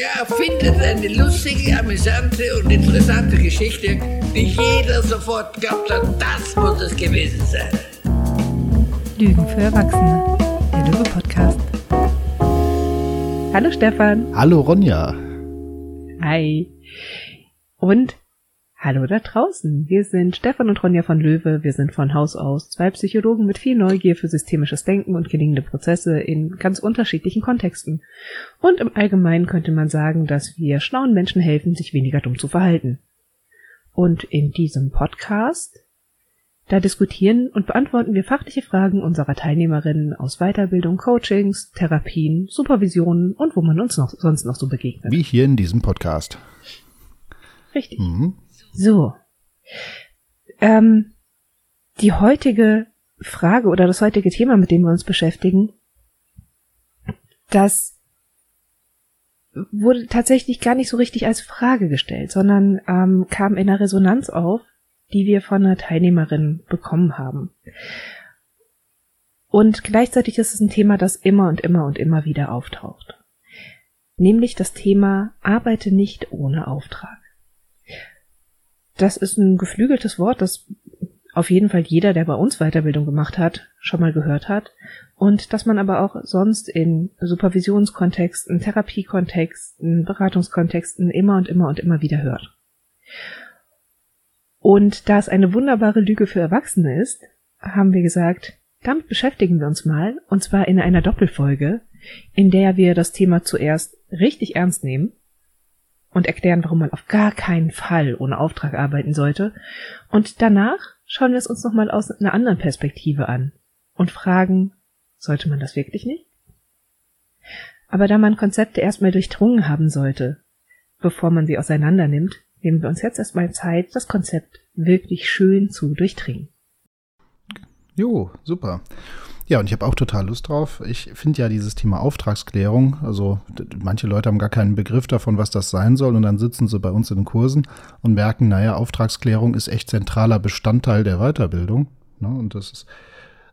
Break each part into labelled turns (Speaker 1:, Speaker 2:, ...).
Speaker 1: Der erfindet eine lustige, amüsante und interessante Geschichte, die jeder sofort glaubt hat, das muss es gewesen sein.
Speaker 2: Lügen für Erwachsene, der Löwe-Podcast. Hallo Stefan.
Speaker 3: Hallo Ronja.
Speaker 2: Hi. Und Hallo da draußen. Wir sind Stefan und Ronja von Löwe. Wir sind von Haus aus zwei Psychologen mit viel Neugier für systemisches Denken und gelingende Prozesse in ganz unterschiedlichen Kontexten. Und im Allgemeinen könnte man sagen, dass wir schlauen Menschen helfen, sich weniger dumm zu verhalten. Und in diesem Podcast, da diskutieren und beantworten wir fachliche Fragen unserer Teilnehmerinnen aus Weiterbildung, Coachings, Therapien, Supervisionen und wo man uns noch, sonst noch so begegnet.
Speaker 3: Wie hier in diesem Podcast.
Speaker 2: Richtig. Mhm. So. Ähm, die heutige Frage oder das heutige Thema, mit dem wir uns beschäftigen, das wurde tatsächlich gar nicht so richtig als Frage gestellt, sondern ähm, kam in einer Resonanz auf, die wir von einer Teilnehmerin bekommen haben. Und gleichzeitig ist es ein Thema, das immer und immer und immer wieder auftaucht. Nämlich das Thema Arbeite nicht ohne Auftrag. Das ist ein geflügeltes Wort, das auf jeden Fall jeder, der bei uns Weiterbildung gemacht hat, schon mal gehört hat. Und dass man aber auch sonst in Supervisionskontexten, Therapiekontexten, Beratungskontexten immer und immer und immer wieder hört. Und da es eine wunderbare Lüge für Erwachsene ist, haben wir gesagt, damit beschäftigen wir uns mal, und zwar in einer Doppelfolge, in der wir das Thema zuerst richtig ernst nehmen und erklären, warum man auf gar keinen Fall ohne Auftrag arbeiten sollte. Und danach schauen wir es uns nochmal aus einer anderen Perspektive an und fragen, sollte man das wirklich nicht? Aber da man Konzepte erstmal durchdrungen haben sollte, bevor man sie auseinander nimmt, nehmen wir uns jetzt erstmal Zeit, das Konzept wirklich schön zu durchdringen.
Speaker 3: Jo, super. Ja, und ich habe auch total Lust drauf. Ich finde ja dieses Thema Auftragsklärung, also manche Leute haben gar keinen Begriff davon, was das sein soll, und dann sitzen sie bei uns in den Kursen und merken, naja, Auftragsklärung ist echt zentraler Bestandteil der Weiterbildung. Ne? Und das ist,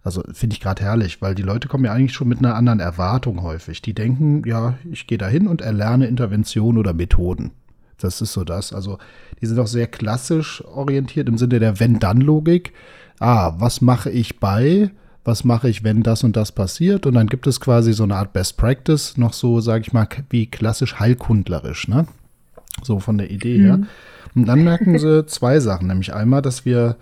Speaker 3: also finde ich gerade herrlich, weil die Leute kommen ja eigentlich schon mit einer anderen Erwartung häufig. Die denken, ja, ich gehe da hin und erlerne Intervention oder Methoden. Das ist so das. Also die sind auch sehr klassisch orientiert im Sinne der Wenn-Dann-Logik. Ah, was mache ich bei? Was mache ich, wenn das und das passiert. Und dann gibt es quasi so eine Art Best Practice, noch so, sage ich mal, wie klassisch heilkundlerisch, ne? So von der Idee mhm. her. Und dann merken sie zwei Sachen, nämlich einmal, dass wir,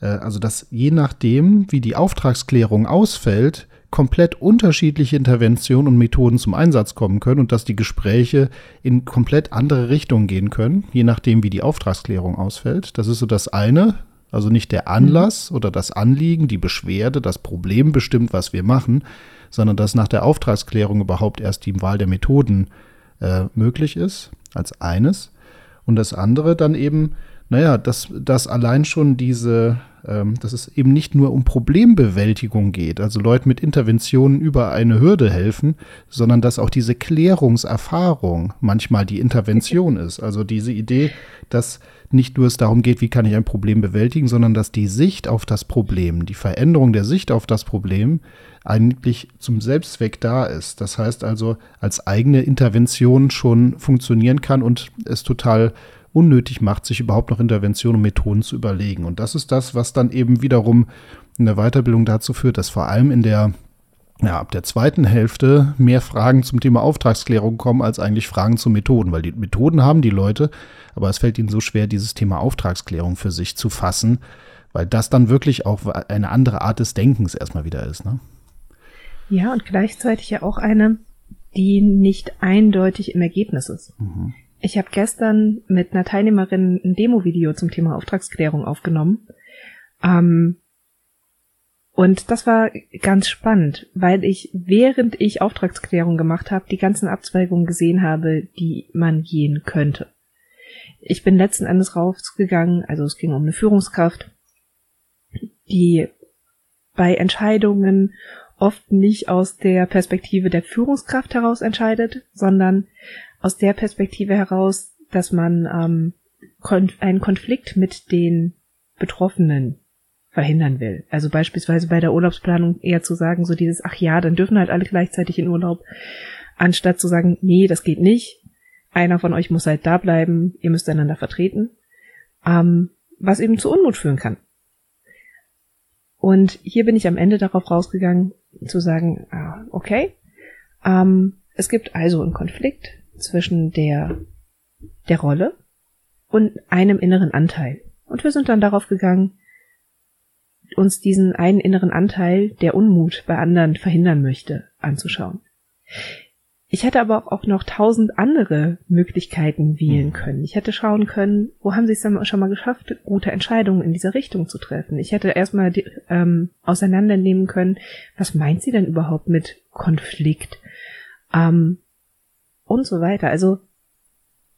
Speaker 3: äh, also dass je nachdem, wie die Auftragsklärung ausfällt, komplett unterschiedliche Interventionen und Methoden zum Einsatz kommen können und dass die Gespräche in komplett andere Richtungen gehen können, je nachdem, wie die Auftragsklärung ausfällt. Das ist so das eine. Also nicht der Anlass oder das Anliegen, die Beschwerde, das Problem bestimmt, was wir machen, sondern dass nach der Auftragsklärung überhaupt erst die Wahl der Methoden äh, möglich ist, als eines. Und das andere dann eben, naja, dass, dass allein schon diese, ähm, dass es eben nicht nur um Problembewältigung geht, also Leuten mit Interventionen über eine Hürde helfen, sondern dass auch diese Klärungserfahrung manchmal die Intervention ist. Also diese Idee, dass nicht nur es darum geht, wie kann ich ein Problem bewältigen, sondern dass die Sicht auf das Problem, die Veränderung der Sicht auf das Problem eigentlich zum Selbstzweck da ist. Das heißt also, als eigene Intervention schon funktionieren kann und es total unnötig macht, sich überhaupt noch Interventionen und Methoden zu überlegen. Und das ist das, was dann eben wiederum in der Weiterbildung dazu führt, dass vor allem in der ja, ab der zweiten Hälfte mehr Fragen zum Thema Auftragsklärung kommen als eigentlich Fragen zu Methoden, weil die Methoden haben die Leute, aber es fällt ihnen so schwer, dieses Thema Auftragsklärung für sich zu fassen, weil das dann wirklich auch eine andere Art des Denkens erstmal wieder ist. Ne?
Speaker 2: Ja, und gleichzeitig ja auch eine, die nicht eindeutig im Ergebnis ist. Mhm. Ich habe gestern mit einer Teilnehmerin ein Demo-Video zum Thema Auftragsklärung aufgenommen. Ähm, und das war ganz spannend, weil ich, während ich Auftragsklärung gemacht habe, die ganzen Abzweigungen gesehen habe, die man gehen könnte. Ich bin letzten Endes rausgegangen, also es ging um eine Führungskraft, die bei Entscheidungen oft nicht aus der Perspektive der Führungskraft heraus entscheidet, sondern aus der Perspektive heraus, dass man ähm, einen Konflikt mit den Betroffenen verhindern will. Also beispielsweise bei der Urlaubsplanung eher zu sagen, so dieses, ach ja, dann dürfen halt alle gleichzeitig in Urlaub, anstatt zu sagen, nee, das geht nicht. einer von euch muss halt da bleiben, ihr müsst einander vertreten, ähm, was eben zu Unmut führen kann. Und hier bin ich am Ende darauf rausgegangen, zu sagen, ah, okay, ähm, es gibt also einen Konflikt zwischen der, der Rolle und einem inneren Anteil. Und wir sind dann darauf gegangen, uns diesen einen inneren Anteil, der Unmut bei anderen verhindern möchte, anzuschauen. Ich hätte aber auch noch tausend andere Möglichkeiten wählen können. Ich hätte schauen können, wo haben sie es dann schon mal geschafft, gute Entscheidungen in dieser Richtung zu treffen. Ich hätte erstmal ähm, auseinandernehmen können, was meint sie denn überhaupt mit Konflikt? Ähm, und so weiter. Also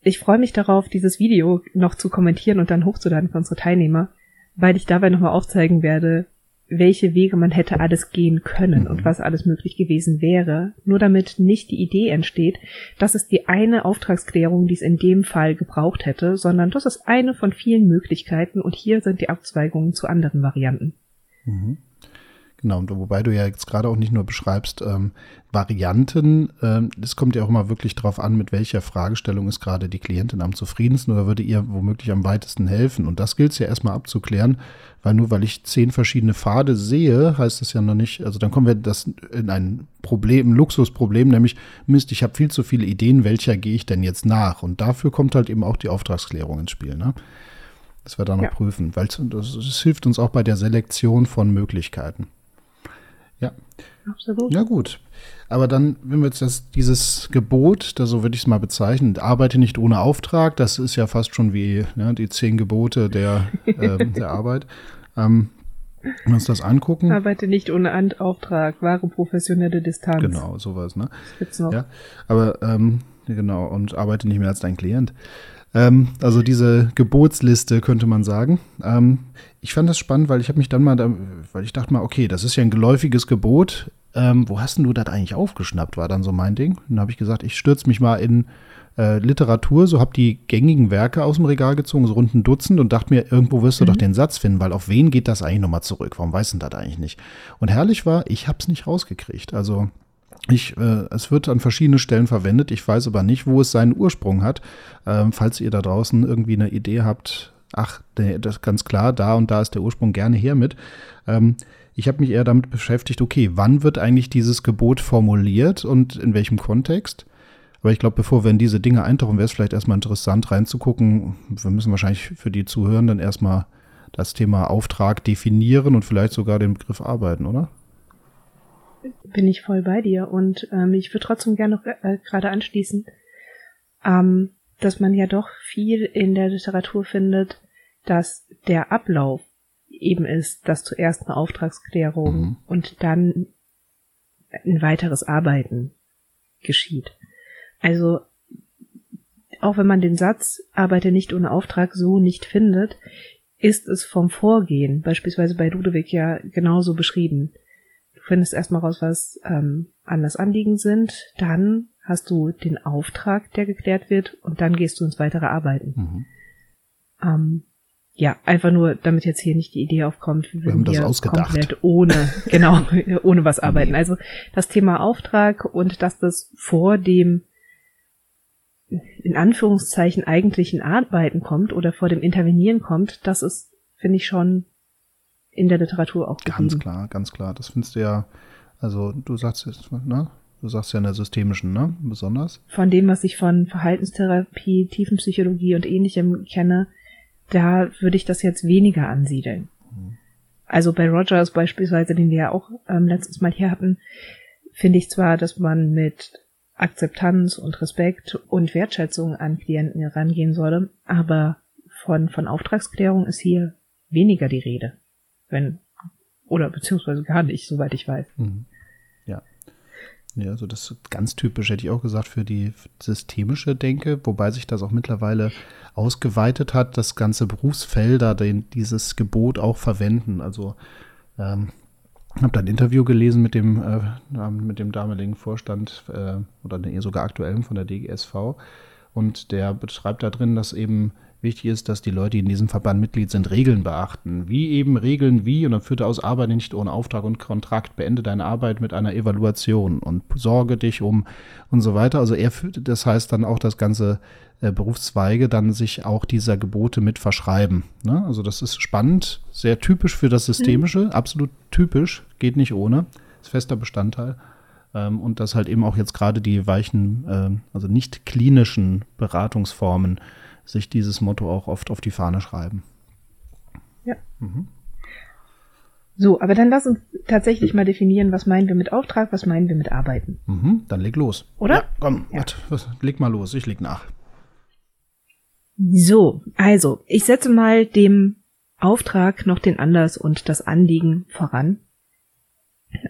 Speaker 2: ich freue mich darauf, dieses Video noch zu kommentieren und dann hochzuladen für unsere Teilnehmer, weil ich dabei nochmal aufzeigen werde, welche Wege man hätte alles gehen können und was alles möglich gewesen wäre, nur damit nicht die Idee entsteht, dass es die eine Auftragsklärung, die es in dem Fall gebraucht hätte, sondern das ist eine von vielen Möglichkeiten und hier sind die Abzweigungen zu anderen Varianten.
Speaker 3: Mhm. Genau, und wobei du ja jetzt gerade auch nicht nur beschreibst, ähm, Varianten, ähm, es kommt ja auch immer wirklich darauf an, mit welcher Fragestellung ist gerade die Klientin am zufriedensten oder würde ihr womöglich am weitesten helfen. Und das gilt es ja erstmal abzuklären, weil nur weil ich zehn verschiedene Pfade sehe, heißt das ja noch nicht, also dann kommen wir das in ein Problem, ein Luxusproblem, nämlich, Mist, ich habe viel zu viele Ideen, welcher gehe ich denn jetzt nach? Und dafür kommt halt eben auch die Auftragsklärung ins Spiel, ne? Das wir da noch ja. prüfen, weil das hilft uns auch bei der Selektion von Möglichkeiten. Ja. Absolut. Ja, gut. Aber dann, wenn wir jetzt das, dieses Gebot, da so würde ich es mal bezeichnen, arbeite nicht ohne Auftrag, das ist ja fast schon wie ne, die zehn Gebote der, äh, der Arbeit. Ähm, wenn wir uns das angucken.
Speaker 2: Arbeite nicht ohne Auftrag, wahre professionelle Distanz.
Speaker 3: Genau, sowas, ne? Das gibt's noch. Ja, aber ähm, genau, und arbeite nicht mehr als dein Klient. Ähm, also diese Gebotsliste könnte man sagen. Ähm, ich fand das spannend, weil ich habe mich dann mal, da, weil ich dachte mal, okay, das ist ja ein geläufiges Gebot. Ähm, wo hast denn du das eigentlich aufgeschnappt? War dann so mein Ding. Und dann habe ich gesagt, ich stürze mich mal in äh, Literatur, so habe die gängigen Werke aus dem Regal gezogen, so rund ein Dutzend und dachte mir, irgendwo wirst du mhm. doch den Satz finden, weil auf wen geht das eigentlich nochmal zurück? Warum weiß denn das eigentlich nicht? Und herrlich war, ich habe es nicht rausgekriegt. Also ich, äh, es wird an verschiedenen Stellen verwendet. Ich weiß aber nicht, wo es seinen Ursprung hat. Ähm, falls ihr da draußen irgendwie eine Idee habt, ach, nee, das ist ganz klar, da und da ist der Ursprung gerne her mit. Ähm, ich habe mich eher damit beschäftigt, okay, wann wird eigentlich dieses Gebot formuliert und in welchem Kontext? Aber ich glaube, bevor wir in diese Dinge eintauchen, wäre es vielleicht erstmal interessant reinzugucken. Wir müssen wahrscheinlich für die Zuhörenden erstmal das Thema Auftrag definieren und vielleicht sogar den Begriff arbeiten, oder?
Speaker 2: Bin ich voll bei dir. Und ähm, ich würde trotzdem gerne noch äh, gerade anschließen, ähm, dass man ja doch viel in der Literatur findet, dass der Ablauf eben ist, dass zuerst eine Auftragsklärung mhm. und dann ein weiteres Arbeiten geschieht. Also auch wenn man den Satz arbeite nicht ohne Auftrag so nicht findet, ist es vom Vorgehen, beispielsweise bei Ludwig ja genauso beschrieben findest erstmal raus, was ähm, anders Anliegen sind, dann hast du den Auftrag, der geklärt wird, und dann gehst du ins weitere Arbeiten. Mhm. Ähm, ja, einfach nur, damit jetzt hier nicht die Idee aufkommt,
Speaker 3: wir, wir haben das ausgedacht.
Speaker 2: komplett ohne, genau, ohne was arbeiten. Also das Thema Auftrag und dass das vor dem in Anführungszeichen eigentlichen Arbeiten kommt oder vor dem Intervenieren kommt, das ist, finde ich, schon in der Literatur auch
Speaker 3: geblieben. Ganz klar, ganz klar. Das findest du ja, also du sagst jetzt, ne? Du sagst ja in der systemischen, ne? Besonders.
Speaker 2: Von dem, was ich von Verhaltenstherapie, Tiefenpsychologie und ähnlichem kenne, da würde ich das jetzt weniger ansiedeln. Mhm. Also bei Rogers beispielsweise, den wir ja auch ähm, letztes Mal hier hatten, finde ich zwar, dass man mit Akzeptanz und Respekt und Wertschätzung an Klienten herangehen solle, aber von, von Auftragsklärung ist hier weniger die Rede. Wenn, oder beziehungsweise gar nicht, soweit ich weiß. Mhm.
Speaker 3: Ja. Ja, also das ist ganz typisch, hätte ich auch gesagt, für die systemische Denke, wobei sich das auch mittlerweile ausgeweitet hat, dass ganze Berufsfelder den, dieses Gebot auch verwenden. Also ähm, habe da ein Interview gelesen mit dem, äh, mit dem damaligen Vorstand äh, oder sogar aktuellen von der DGSV und der beschreibt da drin, dass eben Wichtig ist, dass die Leute, die in diesem Verband Mitglied sind, Regeln beachten. Wie eben Regeln wie, und dann führte aus Arbeit nicht ohne Auftrag und Kontrakt, beende deine Arbeit mit einer Evaluation und sorge dich um und so weiter. Also er führt, das heißt dann auch, dass ganze äh, Berufszweige dann sich auch dieser Gebote mit verschreiben. Ne? Also das ist spannend, sehr typisch für das Systemische, mhm. absolut typisch, geht nicht ohne, ist fester Bestandteil. Ähm, und dass halt eben auch jetzt gerade die weichen, äh, also nicht klinischen Beratungsformen sich dieses Motto auch oft auf die Fahne schreiben.
Speaker 2: Ja. Mhm. So, aber dann lass uns tatsächlich mal definieren, was meinen wir mit Auftrag, was meinen wir mit Arbeiten.
Speaker 3: Mhm, dann leg los.
Speaker 2: Oder? Ja,
Speaker 3: komm, ja. Wat, leg mal los, ich leg nach.
Speaker 2: So, also, ich setze mal dem Auftrag noch den Anlass und das Anliegen voran.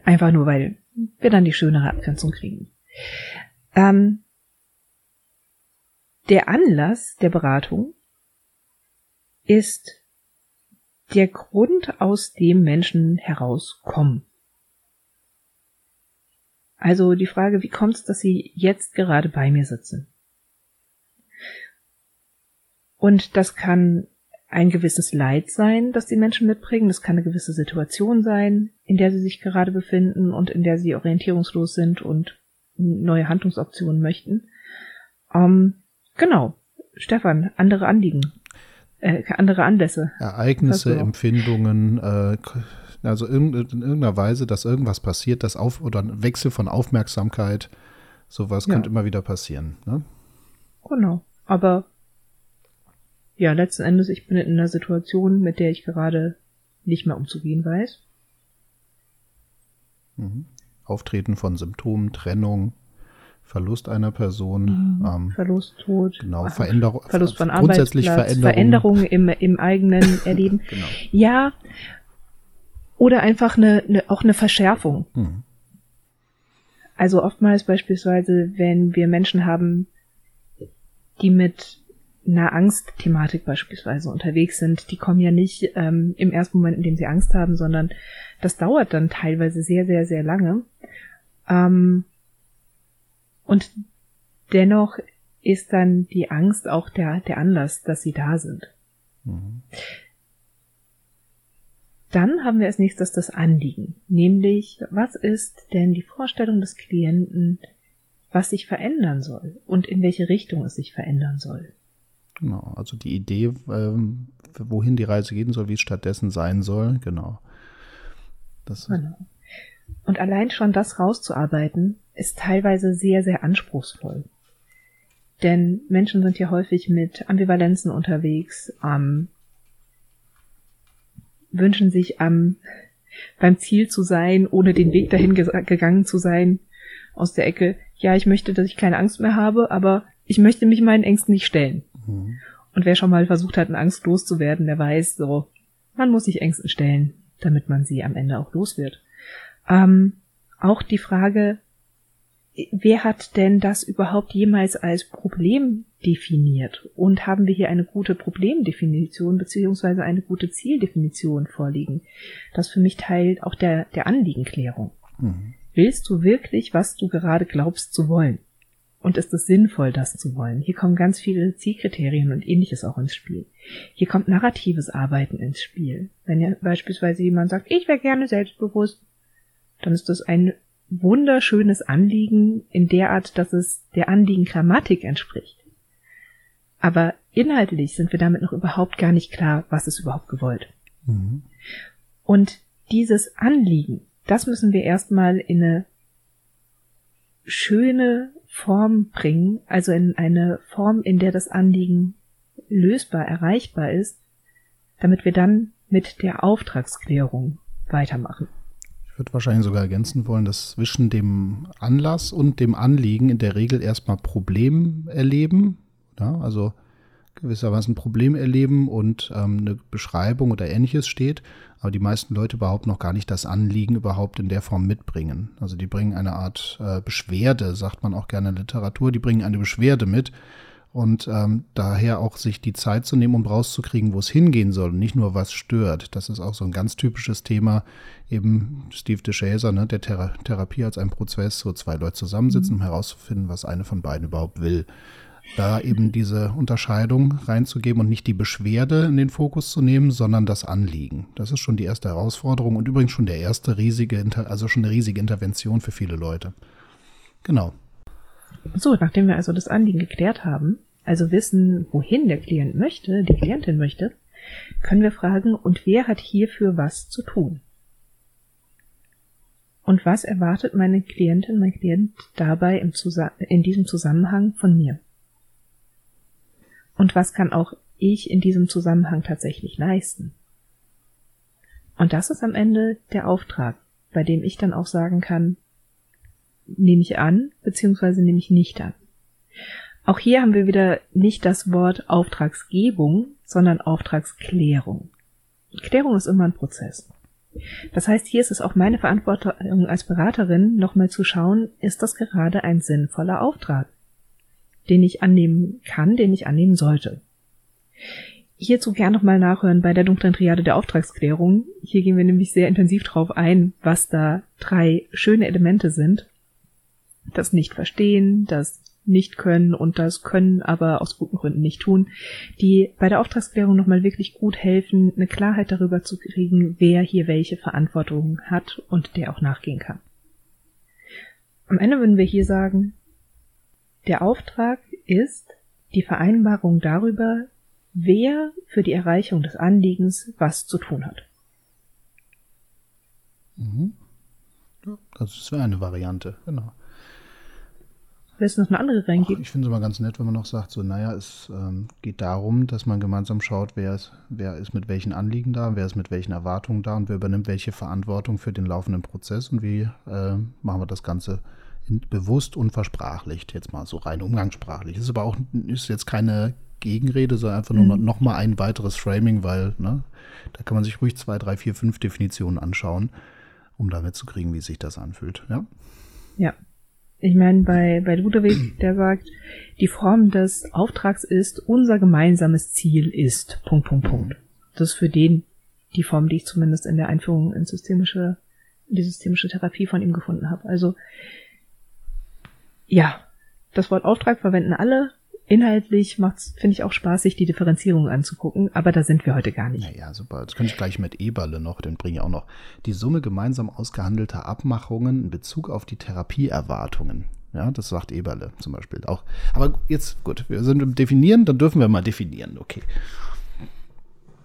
Speaker 2: Einfach nur, weil wir dann die schönere Abgrenzung kriegen. Ähm, der Anlass der Beratung ist der Grund, aus dem Menschen herauskommen. Also die Frage, wie kommt es, dass Sie jetzt gerade bei mir sitzen? Und das kann ein gewisses Leid sein, das die Menschen mitbringen. Das kann eine gewisse Situation sein, in der sie sich gerade befinden und in der sie orientierungslos sind und neue Handlungsoptionen möchten. Ähm, genau. Stefan, andere Anliegen, äh, andere Anlässe.
Speaker 3: Ereignisse, Empfindungen, äh, also in, in, irgendeiner Weise, dass irgendwas passiert, das auf oder ein Wechsel von Aufmerksamkeit, sowas ja. könnte immer wieder passieren. Ne?
Speaker 2: Genau. Aber ja, letzten Endes, ich bin in einer Situation, mit der ich gerade nicht mehr umzugehen weiß.
Speaker 3: Mhm. Auftreten von Symptomen, Trennung, Verlust einer Person,
Speaker 2: mhm. ähm, Verlust, Tod,
Speaker 3: genau, Veränderung,
Speaker 2: Verlust von grundsätzlich Veränderung. Veränderungen im, im eigenen Erleben. genau. Ja, oder einfach eine, eine auch eine Verschärfung. Mhm. Also oftmals beispielsweise, wenn wir Menschen haben, die mit einer Angstthematik beispielsweise unterwegs sind, die kommen ja nicht ähm, im ersten Moment, in dem sie Angst haben, sondern das dauert dann teilweise sehr, sehr, sehr lange. Ähm, und dennoch ist dann die Angst auch der, der Anlass, dass sie da sind. Mhm. Dann haben wir als nächstes das Anliegen, nämlich was ist denn die Vorstellung des Klienten, was sich verändern soll und in welche Richtung es sich verändern soll.
Speaker 3: Genau, also die Idee, ähm, wohin die Reise gehen soll, wie es stattdessen sein soll, genau.
Speaker 2: Das genau. Und allein schon das rauszuarbeiten, ist teilweise sehr, sehr anspruchsvoll. Denn Menschen sind ja häufig mit Ambivalenzen unterwegs, ähm, wünschen sich ähm, beim Ziel zu sein, ohne den Weg dahin gegangen zu sein, aus der Ecke, ja, ich möchte, dass ich keine Angst mehr habe, aber ich möchte mich meinen Ängsten nicht stellen. Mhm. Und wer schon mal versucht hat, eine Angst loszuwerden, der weiß so, man muss sich Ängsten stellen, damit man sie am Ende auch los wird. Ähm, auch die Frage, wer hat denn das überhaupt jemals als Problem definiert? Und haben wir hier eine gute Problemdefinition beziehungsweise eine gute Zieldefinition vorliegen? Das für mich Teil auch der, der Anliegenklärung. Mhm. Willst du wirklich, was du gerade glaubst zu wollen? Und ist es sinnvoll, das zu wollen? Hier kommen ganz viele Zielkriterien und ähnliches auch ins Spiel. Hier kommt narratives Arbeiten ins Spiel. Wenn ja beispielsweise jemand sagt, ich wäre gerne selbstbewusst, dann ist das ein wunderschönes Anliegen in der Art, dass es der Anliegen Grammatik entspricht. Aber inhaltlich sind wir damit noch überhaupt gar nicht klar, was ist überhaupt gewollt. Mhm. Und dieses Anliegen, das müssen wir erstmal in eine schöne Form bringen, also in eine Form, in der das Anliegen lösbar, erreichbar ist, damit wir dann mit der Auftragsklärung weitermachen.
Speaker 3: Würde wahrscheinlich sogar ergänzen wollen, dass zwischen dem Anlass und dem Anliegen in der Regel erstmal Problem erleben, ja, also gewissermaßen Problem erleben und ähm, eine Beschreibung oder ähnliches steht, aber die meisten Leute überhaupt noch gar nicht das Anliegen überhaupt in der Form mitbringen. Also die bringen eine Art äh, Beschwerde, sagt man auch gerne in Literatur, die bringen eine Beschwerde mit und ähm, daher auch sich die Zeit zu nehmen, um rauszukriegen, wo es hingehen soll und nicht nur was stört. Das ist auch so ein ganz typisches Thema, eben Steve DeShazer, ne, der Thera Therapie als ein Prozess, wo zwei Leute zusammensitzen, mhm. um herauszufinden, was eine von beiden überhaupt will. da eben diese Unterscheidung reinzugeben und nicht die Beschwerde in den Fokus zu nehmen, sondern das Anliegen. Das ist schon die erste Herausforderung und übrigens schon der erste riesige, also schon eine riesige Intervention für viele Leute. Genau.
Speaker 2: So, nachdem wir also das Anliegen geklärt haben, also wissen, wohin der Klient möchte, die Klientin möchte, können wir fragen, und wer hat hierfür was zu tun? Und was erwartet meine Klientin, mein Klient dabei im in diesem Zusammenhang von mir? Und was kann auch ich in diesem Zusammenhang tatsächlich leisten? Und das ist am Ende der Auftrag, bei dem ich dann auch sagen kann, nehme ich an, beziehungsweise nehme ich nicht an. Auch hier haben wir wieder nicht das Wort Auftragsgebung, sondern Auftragsklärung. Klärung ist immer ein Prozess. Das heißt, hier ist es auch meine Verantwortung als Beraterin, nochmal zu schauen, ist das gerade ein sinnvoller Auftrag, den ich annehmen kann, den ich annehmen sollte. Hierzu gern nochmal nachhören bei der dunklen Triade der Auftragsklärung. Hier gehen wir nämlich sehr intensiv drauf ein, was da drei schöne Elemente sind. Das Nicht-Verstehen, das nicht können und das können aber aus guten Gründen nicht tun, die bei der Auftragsklärung nochmal wirklich gut helfen, eine Klarheit darüber zu kriegen, wer hier welche Verantwortung hat und der auch nachgehen kann. Am Ende würden wir hier sagen, der Auftrag ist die Vereinbarung darüber, wer für die Erreichung des Anliegens was zu tun hat.
Speaker 3: Mhm. Das wäre eine Variante, genau.
Speaker 2: Willst du noch eine andere reingeben?
Speaker 3: Ich finde es immer ganz nett, wenn man noch sagt, so, naja, es ähm, geht darum, dass man gemeinsam schaut, wer ist, wer ist mit welchen Anliegen da, wer ist mit welchen Erwartungen da und wer übernimmt welche Verantwortung für den laufenden Prozess und wie äh, machen wir das Ganze in, bewusst und versprachlicht, jetzt mal so rein umgangssprachlich. Ist aber auch ist jetzt keine Gegenrede, sondern einfach nur mhm. noch mal ein weiteres Framing, weil ne, da kann man sich ruhig zwei, drei, vier, fünf Definitionen anschauen, um damit zu kriegen, wie sich das anfühlt. Ja.
Speaker 2: Ja, ich meine, bei, bei Ludwig, der sagt, die Form des Auftrags ist, unser gemeinsames Ziel ist, Punkt, Punkt, Punkt. Das ist für den die Form, die ich zumindest in der Einführung in systemische, in die systemische Therapie von ihm gefunden habe. Also, ja, das Wort Auftrag verwenden alle, Inhaltlich macht's, finde ich auch spaßig, die Differenzierung anzugucken, aber da sind wir heute gar nicht.
Speaker 3: Naja, super. Das könnte ich gleich mit Eberle noch, den bringe ich auch noch. Die Summe gemeinsam ausgehandelter Abmachungen in Bezug auf die Therapieerwartungen. Ja, das sagt Eberle zum Beispiel auch. Aber jetzt, gut, wir sind im Definieren, dann dürfen wir mal definieren, okay.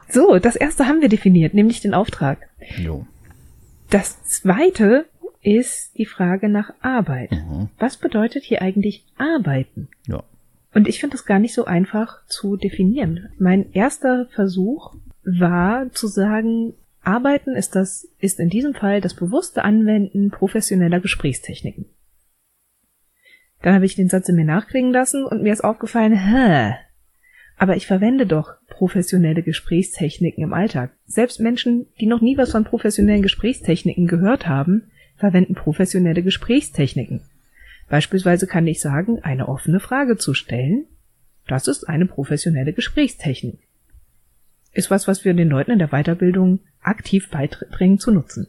Speaker 2: So, das erste haben wir definiert, nämlich den Auftrag.
Speaker 3: Jo.
Speaker 2: Das zweite ist die Frage nach Arbeit. Mhm. Was bedeutet hier eigentlich arbeiten?
Speaker 3: Ja.
Speaker 2: Und ich finde das gar nicht so einfach zu definieren. Mein erster Versuch war zu sagen, Arbeiten ist das, ist in diesem Fall das bewusste Anwenden professioneller Gesprächstechniken. Dann habe ich den Satz in mir nachklingen lassen und mir ist aufgefallen, hä, aber ich verwende doch professionelle Gesprächstechniken im Alltag. Selbst Menschen, die noch nie was von professionellen Gesprächstechniken gehört haben, verwenden professionelle Gesprächstechniken. Beispielsweise kann ich sagen, eine offene Frage zu stellen. Das ist eine professionelle Gesprächstechnik. Ist was, was wir den Leuten in der Weiterbildung aktiv beibringen zu nutzen.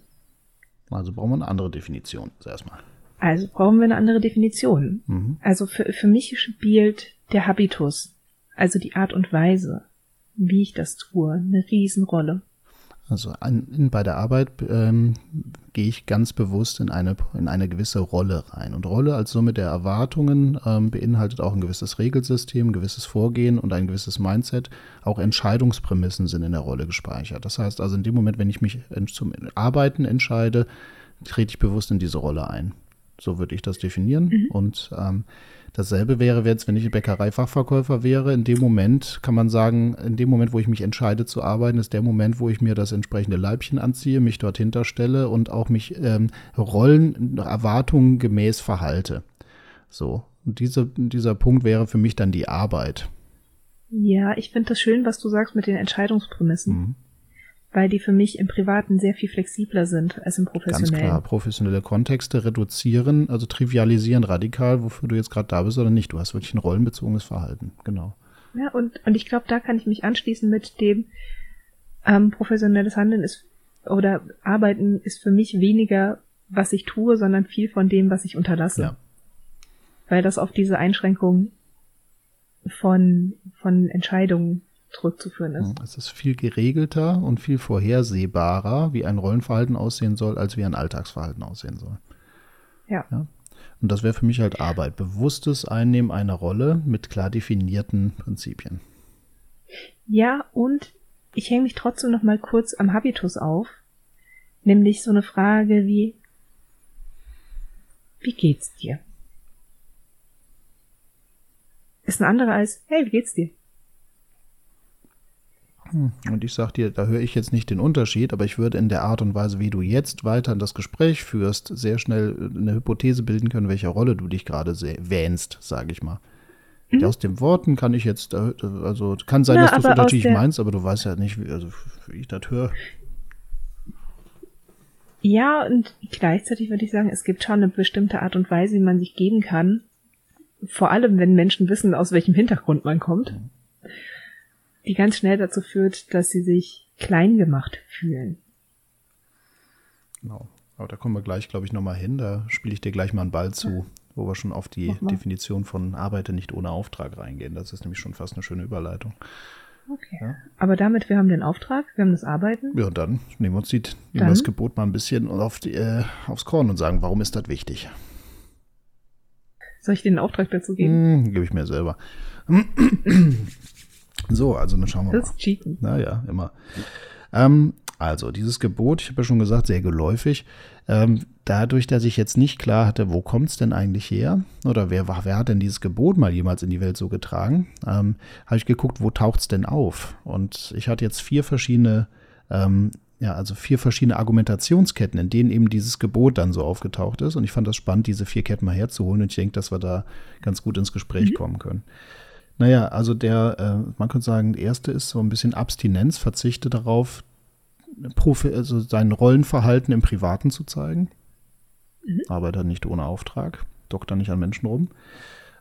Speaker 3: Also brauchen wir eine andere Definition erstmal.
Speaker 2: Also brauchen wir eine andere Definition. Mhm. Also für, für mich spielt der Habitus, also die Art und Weise, wie ich das tue, eine Riesenrolle.
Speaker 3: Also an, bei der Arbeit ähm, gehe ich ganz bewusst in eine, in eine gewisse Rolle rein. Und Rolle als Summe der Erwartungen ähm, beinhaltet auch ein gewisses Regelsystem, ein gewisses Vorgehen und ein gewisses Mindset. Auch Entscheidungsprämissen sind in der Rolle gespeichert. Das heißt also in dem Moment, wenn ich mich zum Arbeiten entscheide, trete ich bewusst in diese Rolle ein. So würde ich das definieren. Mhm. Und ähm, Dasselbe wäre jetzt, wenn ich Bäckereifachverkäufer wäre. In dem Moment kann man sagen, in dem Moment, wo ich mich entscheide zu arbeiten, ist der Moment, wo ich mir das entsprechende Leibchen anziehe, mich dorthin stelle und auch mich ähm, Rollen, Erwartungen gemäß verhalte. So. Und diese, dieser Punkt wäre für mich dann die Arbeit.
Speaker 2: Ja, ich finde das schön, was du sagst mit den Entscheidungsprämissen. Mhm weil die für mich im Privaten sehr viel flexibler sind als im Professionellen. Ganz klar,
Speaker 3: professionelle Kontexte reduzieren, also trivialisieren radikal, wofür du jetzt gerade da bist oder nicht. Du hast wirklich ein rollenbezogenes Verhalten, genau.
Speaker 2: Ja, und, und ich glaube, da kann ich mich anschließen mit dem ähm, professionelles Handeln ist oder Arbeiten ist für mich weniger, was ich tue, sondern viel von dem, was ich unterlasse. Ja. Weil das auf diese Einschränkung von, von Entscheidungen zurückzuführen ist.
Speaker 3: Es ist viel geregelter und viel vorhersehbarer, wie ein Rollenverhalten aussehen soll, als wie ein Alltagsverhalten aussehen soll.
Speaker 2: Ja.
Speaker 3: ja? Und das wäre für mich halt Arbeit. Bewusstes Einnehmen einer Rolle mit klar definierten Prinzipien.
Speaker 2: Ja, und ich hänge mich trotzdem noch mal kurz am Habitus auf. Nämlich so eine Frage wie, wie geht's dir? Ist ein anderer als, hey, wie geht's dir?
Speaker 3: Hm, und ich sag dir, da höre ich jetzt nicht den Unterschied, aber ich würde in der Art und Weise, wie du jetzt weiter in das Gespräch führst, sehr schnell eine Hypothese bilden können, welche Rolle du dich gerade wähnst, sage ich mal. Mhm. Aus den Worten kann ich jetzt, äh, also kann sein, Na, dass du es unterschiedlich meinst, aber du weißt ja nicht, wie, also, wie ich das höre.
Speaker 2: Ja, und gleichzeitig würde ich sagen, es gibt schon eine bestimmte Art und Weise, wie man sich geben kann. Vor allem, wenn Menschen wissen, aus welchem Hintergrund man kommt. Mhm. Die ganz schnell dazu führt, dass sie sich klein gemacht fühlen.
Speaker 3: Genau. Aber da kommen wir gleich, glaube ich, nochmal hin. Da spiele ich dir gleich mal einen Ball zu, wo wir schon auf die Definition von Arbeite nicht ohne Auftrag reingehen. Das ist nämlich schon fast eine schöne Überleitung.
Speaker 2: Okay. Ja. Aber damit, wir haben den Auftrag, wir haben das Arbeiten.
Speaker 3: Ja, dann nehmen wir uns die, nehmen wir das Gebot mal ein bisschen auf die, äh, aufs Korn und sagen, warum ist das wichtig?
Speaker 2: Soll ich dir den Auftrag dazu geben?
Speaker 3: Hm, gebe ich mir selber. so, also dann schauen wir
Speaker 2: das mal. Das Cheaten.
Speaker 3: Naja, immer. Ähm, also, dieses Gebot, ich habe ja schon gesagt, sehr geläufig. Ähm, dadurch, dass ich jetzt nicht klar hatte, wo kommt es denn eigentlich her? Oder wer, wer hat denn dieses Gebot mal jemals in die Welt so getragen? Ähm, habe ich geguckt, wo taucht es denn auf? Und ich hatte jetzt vier verschiedene, ähm, ja, also vier verschiedene Argumentationsketten, in denen eben dieses Gebot dann so aufgetaucht ist. Und ich fand das spannend, diese vier Ketten mal herzuholen. Und ich denke, dass wir da ganz gut ins Gespräch mhm. kommen können. Naja, also der, äh, man könnte sagen, der erste ist so ein bisschen Abstinenz, verzichte darauf, also sein Rollenverhalten im Privaten zu zeigen. Mhm. Arbeiter nicht ohne Auftrag, dokter nicht an Menschen rum.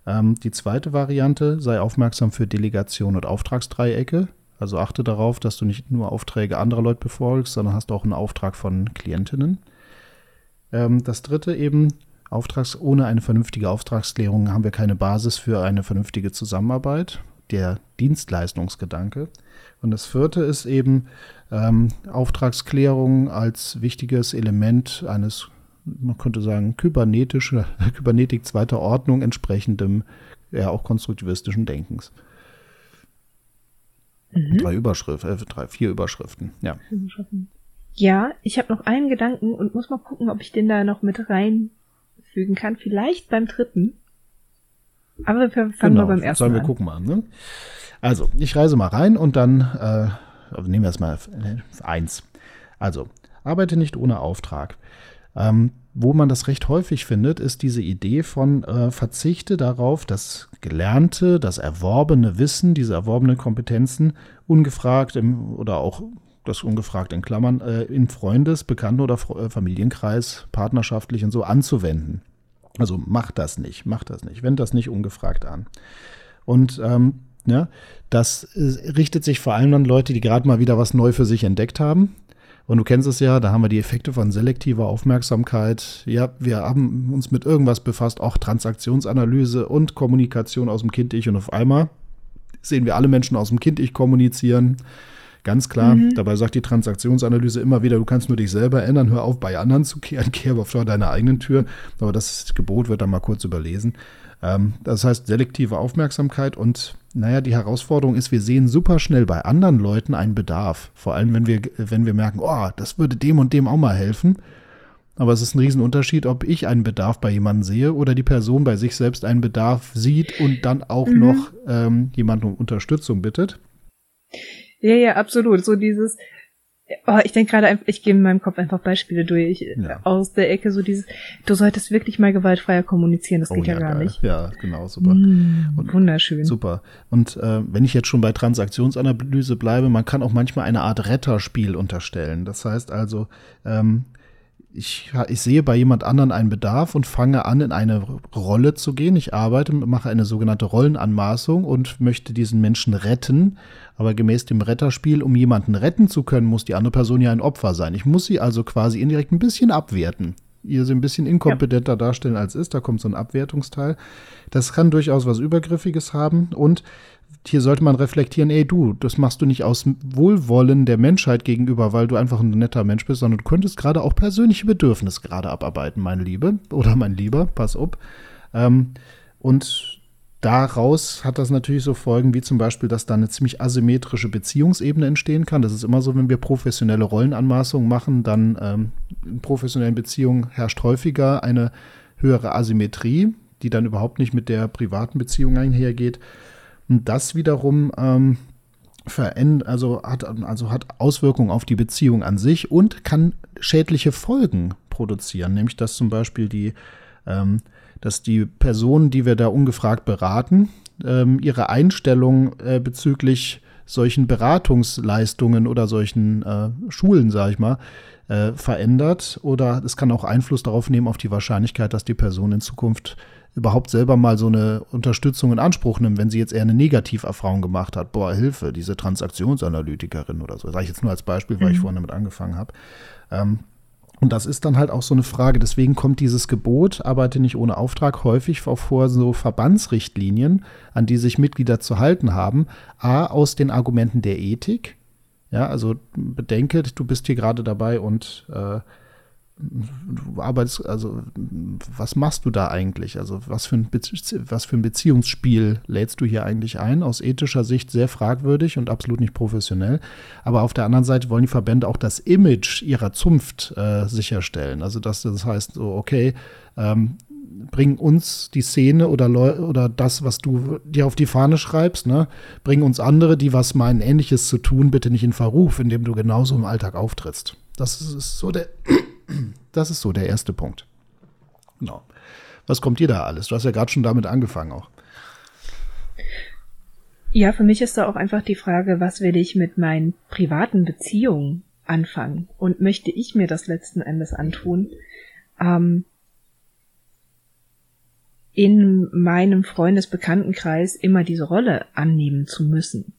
Speaker 3: Ähm, die zweite Variante, sei aufmerksam für Delegation und Auftragsdreiecke. Also achte darauf, dass du nicht nur Aufträge anderer Leute befolgst, sondern hast auch einen Auftrag von Klientinnen. Ähm, das dritte eben, Auftrags ohne eine vernünftige Auftragsklärung haben wir keine Basis für eine vernünftige Zusammenarbeit. Der Dienstleistungsgedanke. Und das vierte ist eben ähm, Auftragsklärung als wichtiges Element eines, man könnte sagen, kybernetische, Kybernetik zweiter Ordnung entsprechendem, ja auch konstruktivistischen Denkens. Mhm. Drei Überschriften, äh, drei, vier Überschriften, ja.
Speaker 2: Ja, ich habe noch einen Gedanken und muss mal gucken, ob ich den da noch mit reinfügen kann. Vielleicht beim dritten. Aber wir fangen genau, mal beim ersten
Speaker 3: sollen wir
Speaker 2: an.
Speaker 3: gucken mal, ne? Also, ich reise mal rein und dann äh, nehmen wir erstmal äh, eins. Also, arbeite nicht ohne Auftrag. Ähm, wo man das recht häufig findet, ist diese Idee von äh, verzichte darauf, das gelernte, das erworbene Wissen, diese erworbenen Kompetenzen ungefragt im, oder auch das ungefragt in Klammern äh, in Freundes-, Bekannten- oder äh, Familienkreis, partnerschaftlich und so anzuwenden. Also mach das nicht, mach das nicht, wend das nicht ungefragt an. Und ähm, ja, das äh, richtet sich vor allem an Leute, die gerade mal wieder was neu für sich entdeckt haben. Und du kennst es ja, da haben wir die Effekte von selektiver Aufmerksamkeit. Ja, wir haben uns mit irgendwas befasst, auch Transaktionsanalyse und Kommunikation aus dem Kind-Ich. Und auf einmal sehen wir alle Menschen aus dem Kind-Ich kommunizieren. Ganz klar, mhm. dabei sagt die Transaktionsanalyse immer wieder, du kannst nur dich selber ändern, hör auf, bei anderen zu kehren, kehr vor deiner eigenen Tür. Aber das Gebot wird dann mal kurz überlesen. Ähm, das heißt, selektive Aufmerksamkeit und naja, die Herausforderung ist, wir sehen super schnell bei anderen Leuten einen Bedarf. Vor allem, wenn wir, wenn wir merken, oh, das würde dem und dem auch mal helfen. Aber es ist ein Riesenunterschied, ob ich einen Bedarf bei jemandem sehe oder die Person bei sich selbst einen Bedarf sieht und dann auch mhm. noch ähm, jemand um Unterstützung bittet.
Speaker 2: Ja, ja, absolut. So dieses, Oh, ich denke gerade, ich gehe in meinem Kopf einfach Beispiele durch ja. aus der Ecke, so dieses, du solltest wirklich mal gewaltfreier kommunizieren, das oh, geht ja, ja gar
Speaker 3: geil.
Speaker 2: nicht.
Speaker 3: Ja, genau, super.
Speaker 2: Mm, und, wunderschön.
Speaker 3: Super. Und äh, wenn ich jetzt schon bei Transaktionsanalyse bleibe, man kann auch manchmal eine Art Retterspiel unterstellen. Das heißt also, ähm, ich, ich sehe bei jemand anderen einen Bedarf und fange an, in eine Rolle zu gehen. Ich arbeite, mache eine sogenannte Rollenanmaßung und möchte diesen Menschen retten. Aber gemäß dem Retterspiel, um jemanden retten zu können, muss die andere Person ja ein Opfer sein. Ich muss sie also quasi indirekt ein bisschen abwerten. ihr sie ein bisschen inkompetenter ja. darstellen als ist. Da kommt so ein Abwertungsteil. Das kann durchaus was Übergriffiges haben. Und hier sollte man reflektieren, ey du, das machst du nicht aus Wohlwollen der Menschheit gegenüber, weil du einfach ein netter Mensch bist, sondern du könntest gerade auch persönliche Bedürfnisse gerade abarbeiten, meine Liebe oder mein Lieber, pass auf. Ähm, und daraus hat das natürlich so Folgen wie zum Beispiel, dass da eine ziemlich asymmetrische Beziehungsebene entstehen kann. Das ist immer so, wenn wir professionelle Rollenanmaßungen machen, dann ähm, in professionellen Beziehungen herrscht häufiger eine höhere Asymmetrie, die dann überhaupt nicht mit der privaten Beziehung einhergeht. Und das wiederum ähm, verändert, also hat, also hat Auswirkungen auf die Beziehung an sich und kann schädliche Folgen produzieren, nämlich dass zum Beispiel die ähm, dass die Personen, die wir da ungefragt beraten, ähm, ihre Einstellung äh, bezüglich solchen Beratungsleistungen oder solchen äh, Schulen, sage ich mal, äh, verändert. Oder es kann auch Einfluss darauf nehmen, auf die Wahrscheinlichkeit, dass die Person in Zukunft überhaupt selber mal so eine Unterstützung in Anspruch nimmt, wenn sie jetzt eher eine Negativerfahrung gemacht hat. Boah, Hilfe, diese Transaktionsanalytikerin oder so. Sage ich jetzt nur als Beispiel, weil mhm. ich vorhin damit angefangen habe. Ähm, und das ist dann halt auch so eine Frage. Deswegen kommt dieses Gebot, arbeite nicht ohne Auftrag, häufig vor so Verbandsrichtlinien, an die sich Mitglieder zu halten haben. A, aus den Argumenten der Ethik. Ja, also bedenke, du bist hier gerade dabei und äh, du arbeitest, also was machst du da eigentlich? Also was für, ein was für ein Beziehungsspiel lädst du hier eigentlich ein? Aus ethischer Sicht sehr fragwürdig und absolut nicht professionell. Aber auf der anderen Seite wollen die Verbände auch das Image ihrer Zunft äh, sicherstellen. Also dass das heißt, so, okay, ähm, bring uns die Szene oder, oder das, was du dir auf die Fahne schreibst, ne? bring uns andere, die was meinen, Ähnliches zu tun, bitte nicht in Verruf, indem du genauso im Alltag auftrittst. Das ist so der das ist so der erste Punkt. Genau. Was kommt dir da alles? Du hast ja gerade schon damit angefangen auch.
Speaker 2: Ja, für mich ist da auch einfach die Frage, was will ich mit meinen privaten Beziehungen anfangen? Und möchte ich mir das letzten Endes antun? Ähm, in meinem Freundesbekanntenkreis immer diese Rolle annehmen zu müssen.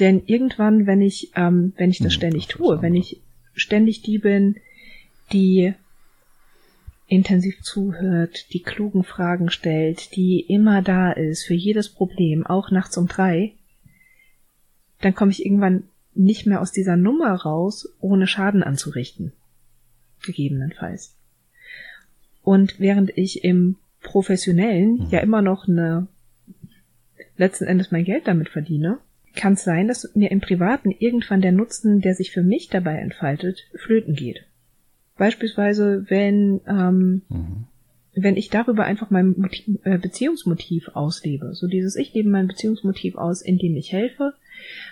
Speaker 2: Denn irgendwann, wenn ich, ähm, wenn ich das hm, ständig das tue, wenn ich ständig die bin, die intensiv zuhört, die klugen Fragen stellt, die immer da ist für jedes Problem, auch nachts um drei, dann komme ich irgendwann nicht mehr aus dieser Nummer raus, ohne Schaden anzurichten. Gegebenenfalls. Und während ich im Professionellen mhm. ja immer noch eine letzten Endes mein Geld damit verdiene, kann es sein, dass mir im Privaten irgendwann der Nutzen, der sich für mich dabei entfaltet, flöten geht. Beispielsweise, wenn, ähm, mhm. wenn ich darüber einfach mein Motiv, äh, Beziehungsmotiv auslebe. So dieses, ich lebe mein Beziehungsmotiv aus, indem ich helfe,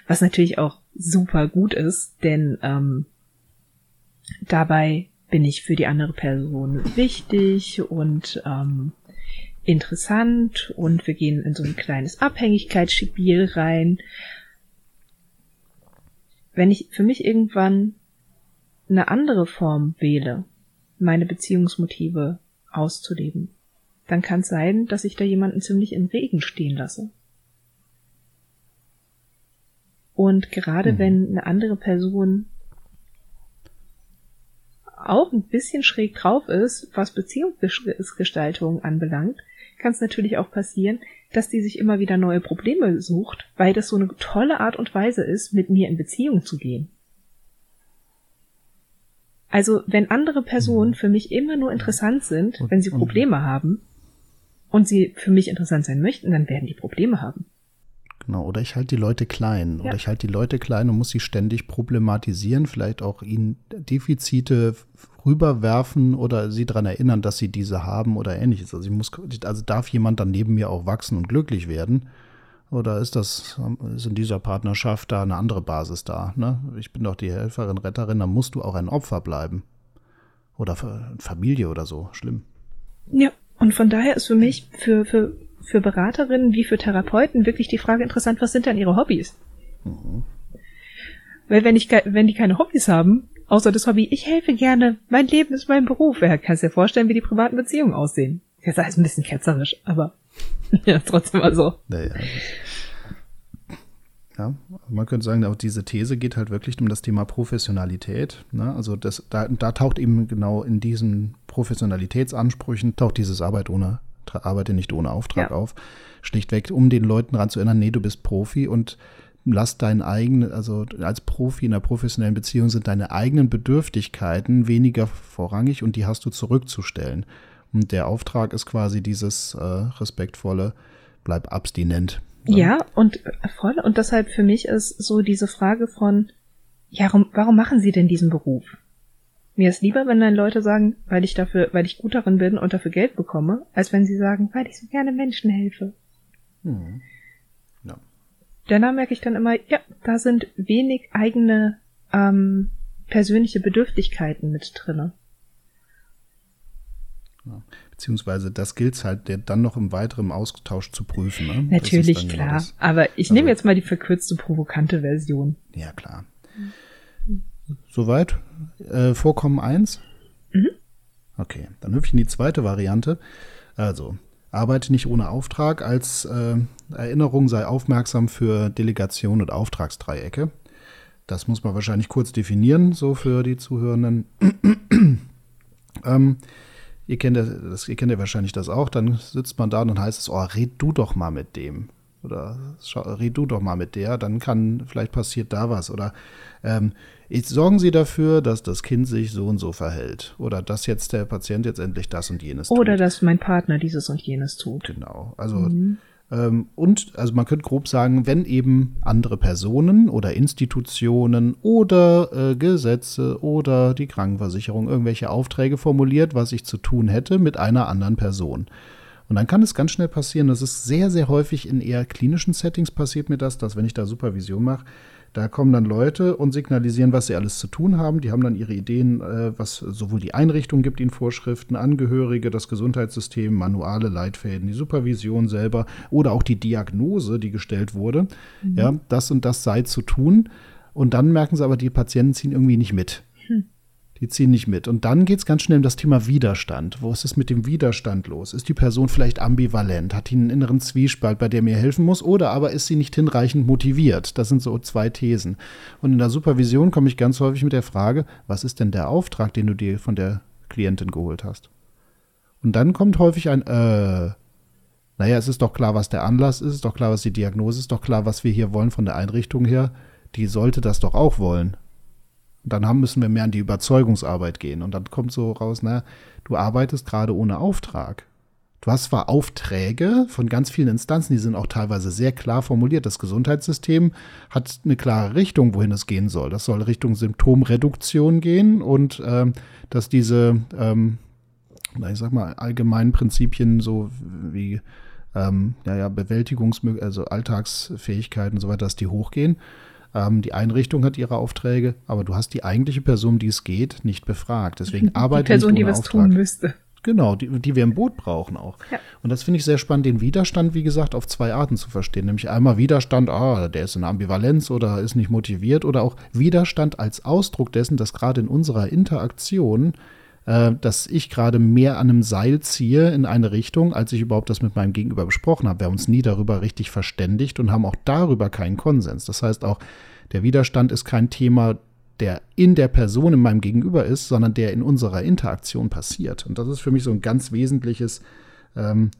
Speaker 2: was natürlich auch super gut ist, denn ähm, dabei bin ich für die andere Person wichtig und ähm, interessant und wir gehen in so ein kleines Abhängigkeitsspiel rein. Wenn ich für mich irgendwann eine andere Form wähle, meine Beziehungsmotive auszuleben, dann kann es sein, dass ich da jemanden ziemlich im Regen stehen lasse. Und gerade mhm. wenn eine andere Person auch ein bisschen schräg drauf ist, was Beziehungsgestaltung anbelangt, kann es natürlich auch passieren, dass die sich immer wieder neue Probleme sucht, weil das so eine tolle Art und Weise ist, mit mir in Beziehung zu gehen. Also, wenn andere Personen mhm. für mich immer nur interessant sind, wenn sie Probleme haben, und sie für mich interessant sein möchten, dann werden die Probleme haben.
Speaker 3: Genau, oder ich halte die Leute klein. Ja. Oder ich halte die Leute klein und muss sie ständig problematisieren, vielleicht auch ihnen Defizite rüberwerfen oder sie daran erinnern, dass sie diese haben oder ähnliches. Also ich muss, also darf jemand dann neben mir auch wachsen und glücklich werden? Oder ist das, ist in dieser Partnerschaft da eine andere Basis da? Ne? Ich bin doch die Helferin, Retterin, dann musst du auch ein Opfer bleiben. Oder Familie oder so. Schlimm.
Speaker 2: Ja, und von daher ist für mich, für, für, für Beraterinnen wie für Therapeuten wirklich die Frage interessant, was sind denn ihre Hobbys? Mhm. Weil wenn ich, wenn die keine Hobbys haben, außer das Hobby, ich helfe gerne, mein Leben ist mein Beruf, wer kann sich vorstellen, wie die privaten Beziehungen aussehen? Das ist ein bisschen ketzerisch, aber ja, trotzdem mal so. Naja.
Speaker 3: Ja, man könnte sagen, auch diese These geht halt wirklich um das Thema Professionalität. Ne? Also das, da, da taucht eben genau in diesen Professionalitätsansprüchen, taucht dieses Arbeit ohne, Arbeite nicht ohne Auftrag ja. auf. Schlichtweg, um den Leuten daran zu erinnern, nee, du bist Profi und lass deinen eigenen, also als Profi in einer professionellen Beziehung sind deine eigenen Bedürftigkeiten weniger vorrangig und die hast du zurückzustellen. Und der Auftrag ist quasi dieses äh, respektvolle, bleib abstinent.
Speaker 2: Ja. ja, und voll. Und deshalb für mich ist so diese Frage von, ja, warum, warum machen Sie denn diesen Beruf? Mir ist lieber, wenn dann Leute sagen, weil ich dafür, weil ich gut darin bin und dafür Geld bekomme, als wenn sie sagen, weil ich so gerne Menschen helfe. Hm. Ja. Danach merke ich dann immer, ja, da sind wenig eigene ähm, persönliche Bedürftigkeiten mit drinne.
Speaker 3: Ja. Beziehungsweise das gilt halt dann noch im weiteren Austausch zu prüfen. Ne?
Speaker 2: Natürlich, klar. Genau das, Aber ich also, nehme jetzt mal die verkürzte, provokante Version.
Speaker 3: Ja, klar. Soweit? Äh, Vorkommen 1? Mhm. Okay, dann hüpfe ich in die zweite Variante. Also, arbeite nicht ohne Auftrag. Als äh, Erinnerung sei aufmerksam für Delegation und Auftragsdreiecke. Das muss man wahrscheinlich kurz definieren, so für die Zuhörenden. ähm, ihr, kennt das, ihr kennt ja wahrscheinlich das auch. Dann sitzt man da und dann heißt es, oh, red du doch mal mit dem. Oder red du doch mal mit der, dann kann, vielleicht passiert da was. Oder ähm, sorgen Sie dafür, dass das Kind sich so und so verhält. Oder dass jetzt der Patient jetzt endlich das und jenes
Speaker 2: tut. Oder dass mein Partner dieses und jenes tut.
Speaker 3: Genau. Also mhm. ähm, und also man könnte grob sagen, wenn eben andere Personen oder Institutionen oder äh, Gesetze oder die Krankenversicherung irgendwelche Aufträge formuliert, was ich zu tun hätte mit einer anderen Person. Und dann kann es ganz schnell passieren, das ist sehr, sehr häufig in eher klinischen Settings passiert mir das, dass wenn ich da Supervision mache, da kommen dann Leute und signalisieren, was sie alles zu tun haben. Die haben dann ihre Ideen, äh, was sowohl die Einrichtung gibt ihnen Vorschriften, Angehörige, das Gesundheitssystem, Manuale, Leitfäden, die Supervision selber oder auch die Diagnose, die gestellt wurde. Mhm. Ja, das und das sei zu tun. Und dann merken sie aber, die Patienten ziehen irgendwie nicht mit. Hm. Die ziehen nicht mit. Und dann geht es ganz schnell um das Thema Widerstand. Wo ist es mit dem Widerstand los? Ist die Person vielleicht ambivalent? Hat die einen inneren Zwiespalt, bei der mir helfen muss? Oder aber ist sie nicht hinreichend motiviert? Das sind so zwei Thesen. Und in der Supervision komme ich ganz häufig mit der Frage, was ist denn der Auftrag, den du dir von der Klientin geholt hast? Und dann kommt häufig ein, äh, naja, es ist doch klar, was der Anlass ist, ist doch klar, was die Diagnose ist, doch klar, was wir hier wollen von der Einrichtung her. Die sollte das doch auch wollen. Und dann haben, müssen wir mehr an die Überzeugungsarbeit gehen. Und dann kommt so raus, na, du arbeitest gerade ohne Auftrag. Du hast zwar Aufträge von ganz vielen Instanzen, die sind auch teilweise sehr klar formuliert. Das Gesundheitssystem hat eine klare Richtung, wohin es gehen soll. Das soll Richtung Symptomreduktion gehen und ähm, dass diese, ähm, ich sag mal, allgemeinen Prinzipien so wie ähm, ja, ja, Bewältigungsmöglichkeiten, also Alltagsfähigkeiten und so weiter, dass die hochgehen. Ähm, die Einrichtung hat ihre Aufträge, aber du hast die eigentliche Person, die es geht, nicht befragt. Deswegen arbeitet
Speaker 2: die Person, die was Auftrag. tun müsste.
Speaker 3: Genau, die, die wir im Boot brauchen auch. Ja. Und das finde ich sehr spannend, den Widerstand, wie gesagt, auf zwei Arten zu verstehen. Nämlich einmal Widerstand, ah, der ist in Ambivalenz oder ist nicht motiviert oder auch Widerstand als Ausdruck dessen, dass gerade in unserer Interaktion, äh, dass ich gerade mehr an einem Seil ziehe in eine Richtung, als ich überhaupt das mit meinem Gegenüber besprochen habe. Wir haben uns nie darüber richtig verständigt und haben auch darüber keinen Konsens. Das heißt auch, der Widerstand ist kein Thema, der in der Person in meinem Gegenüber ist, sondern der in unserer Interaktion passiert. Und das ist für mich so ein ganz wesentliches, ähm,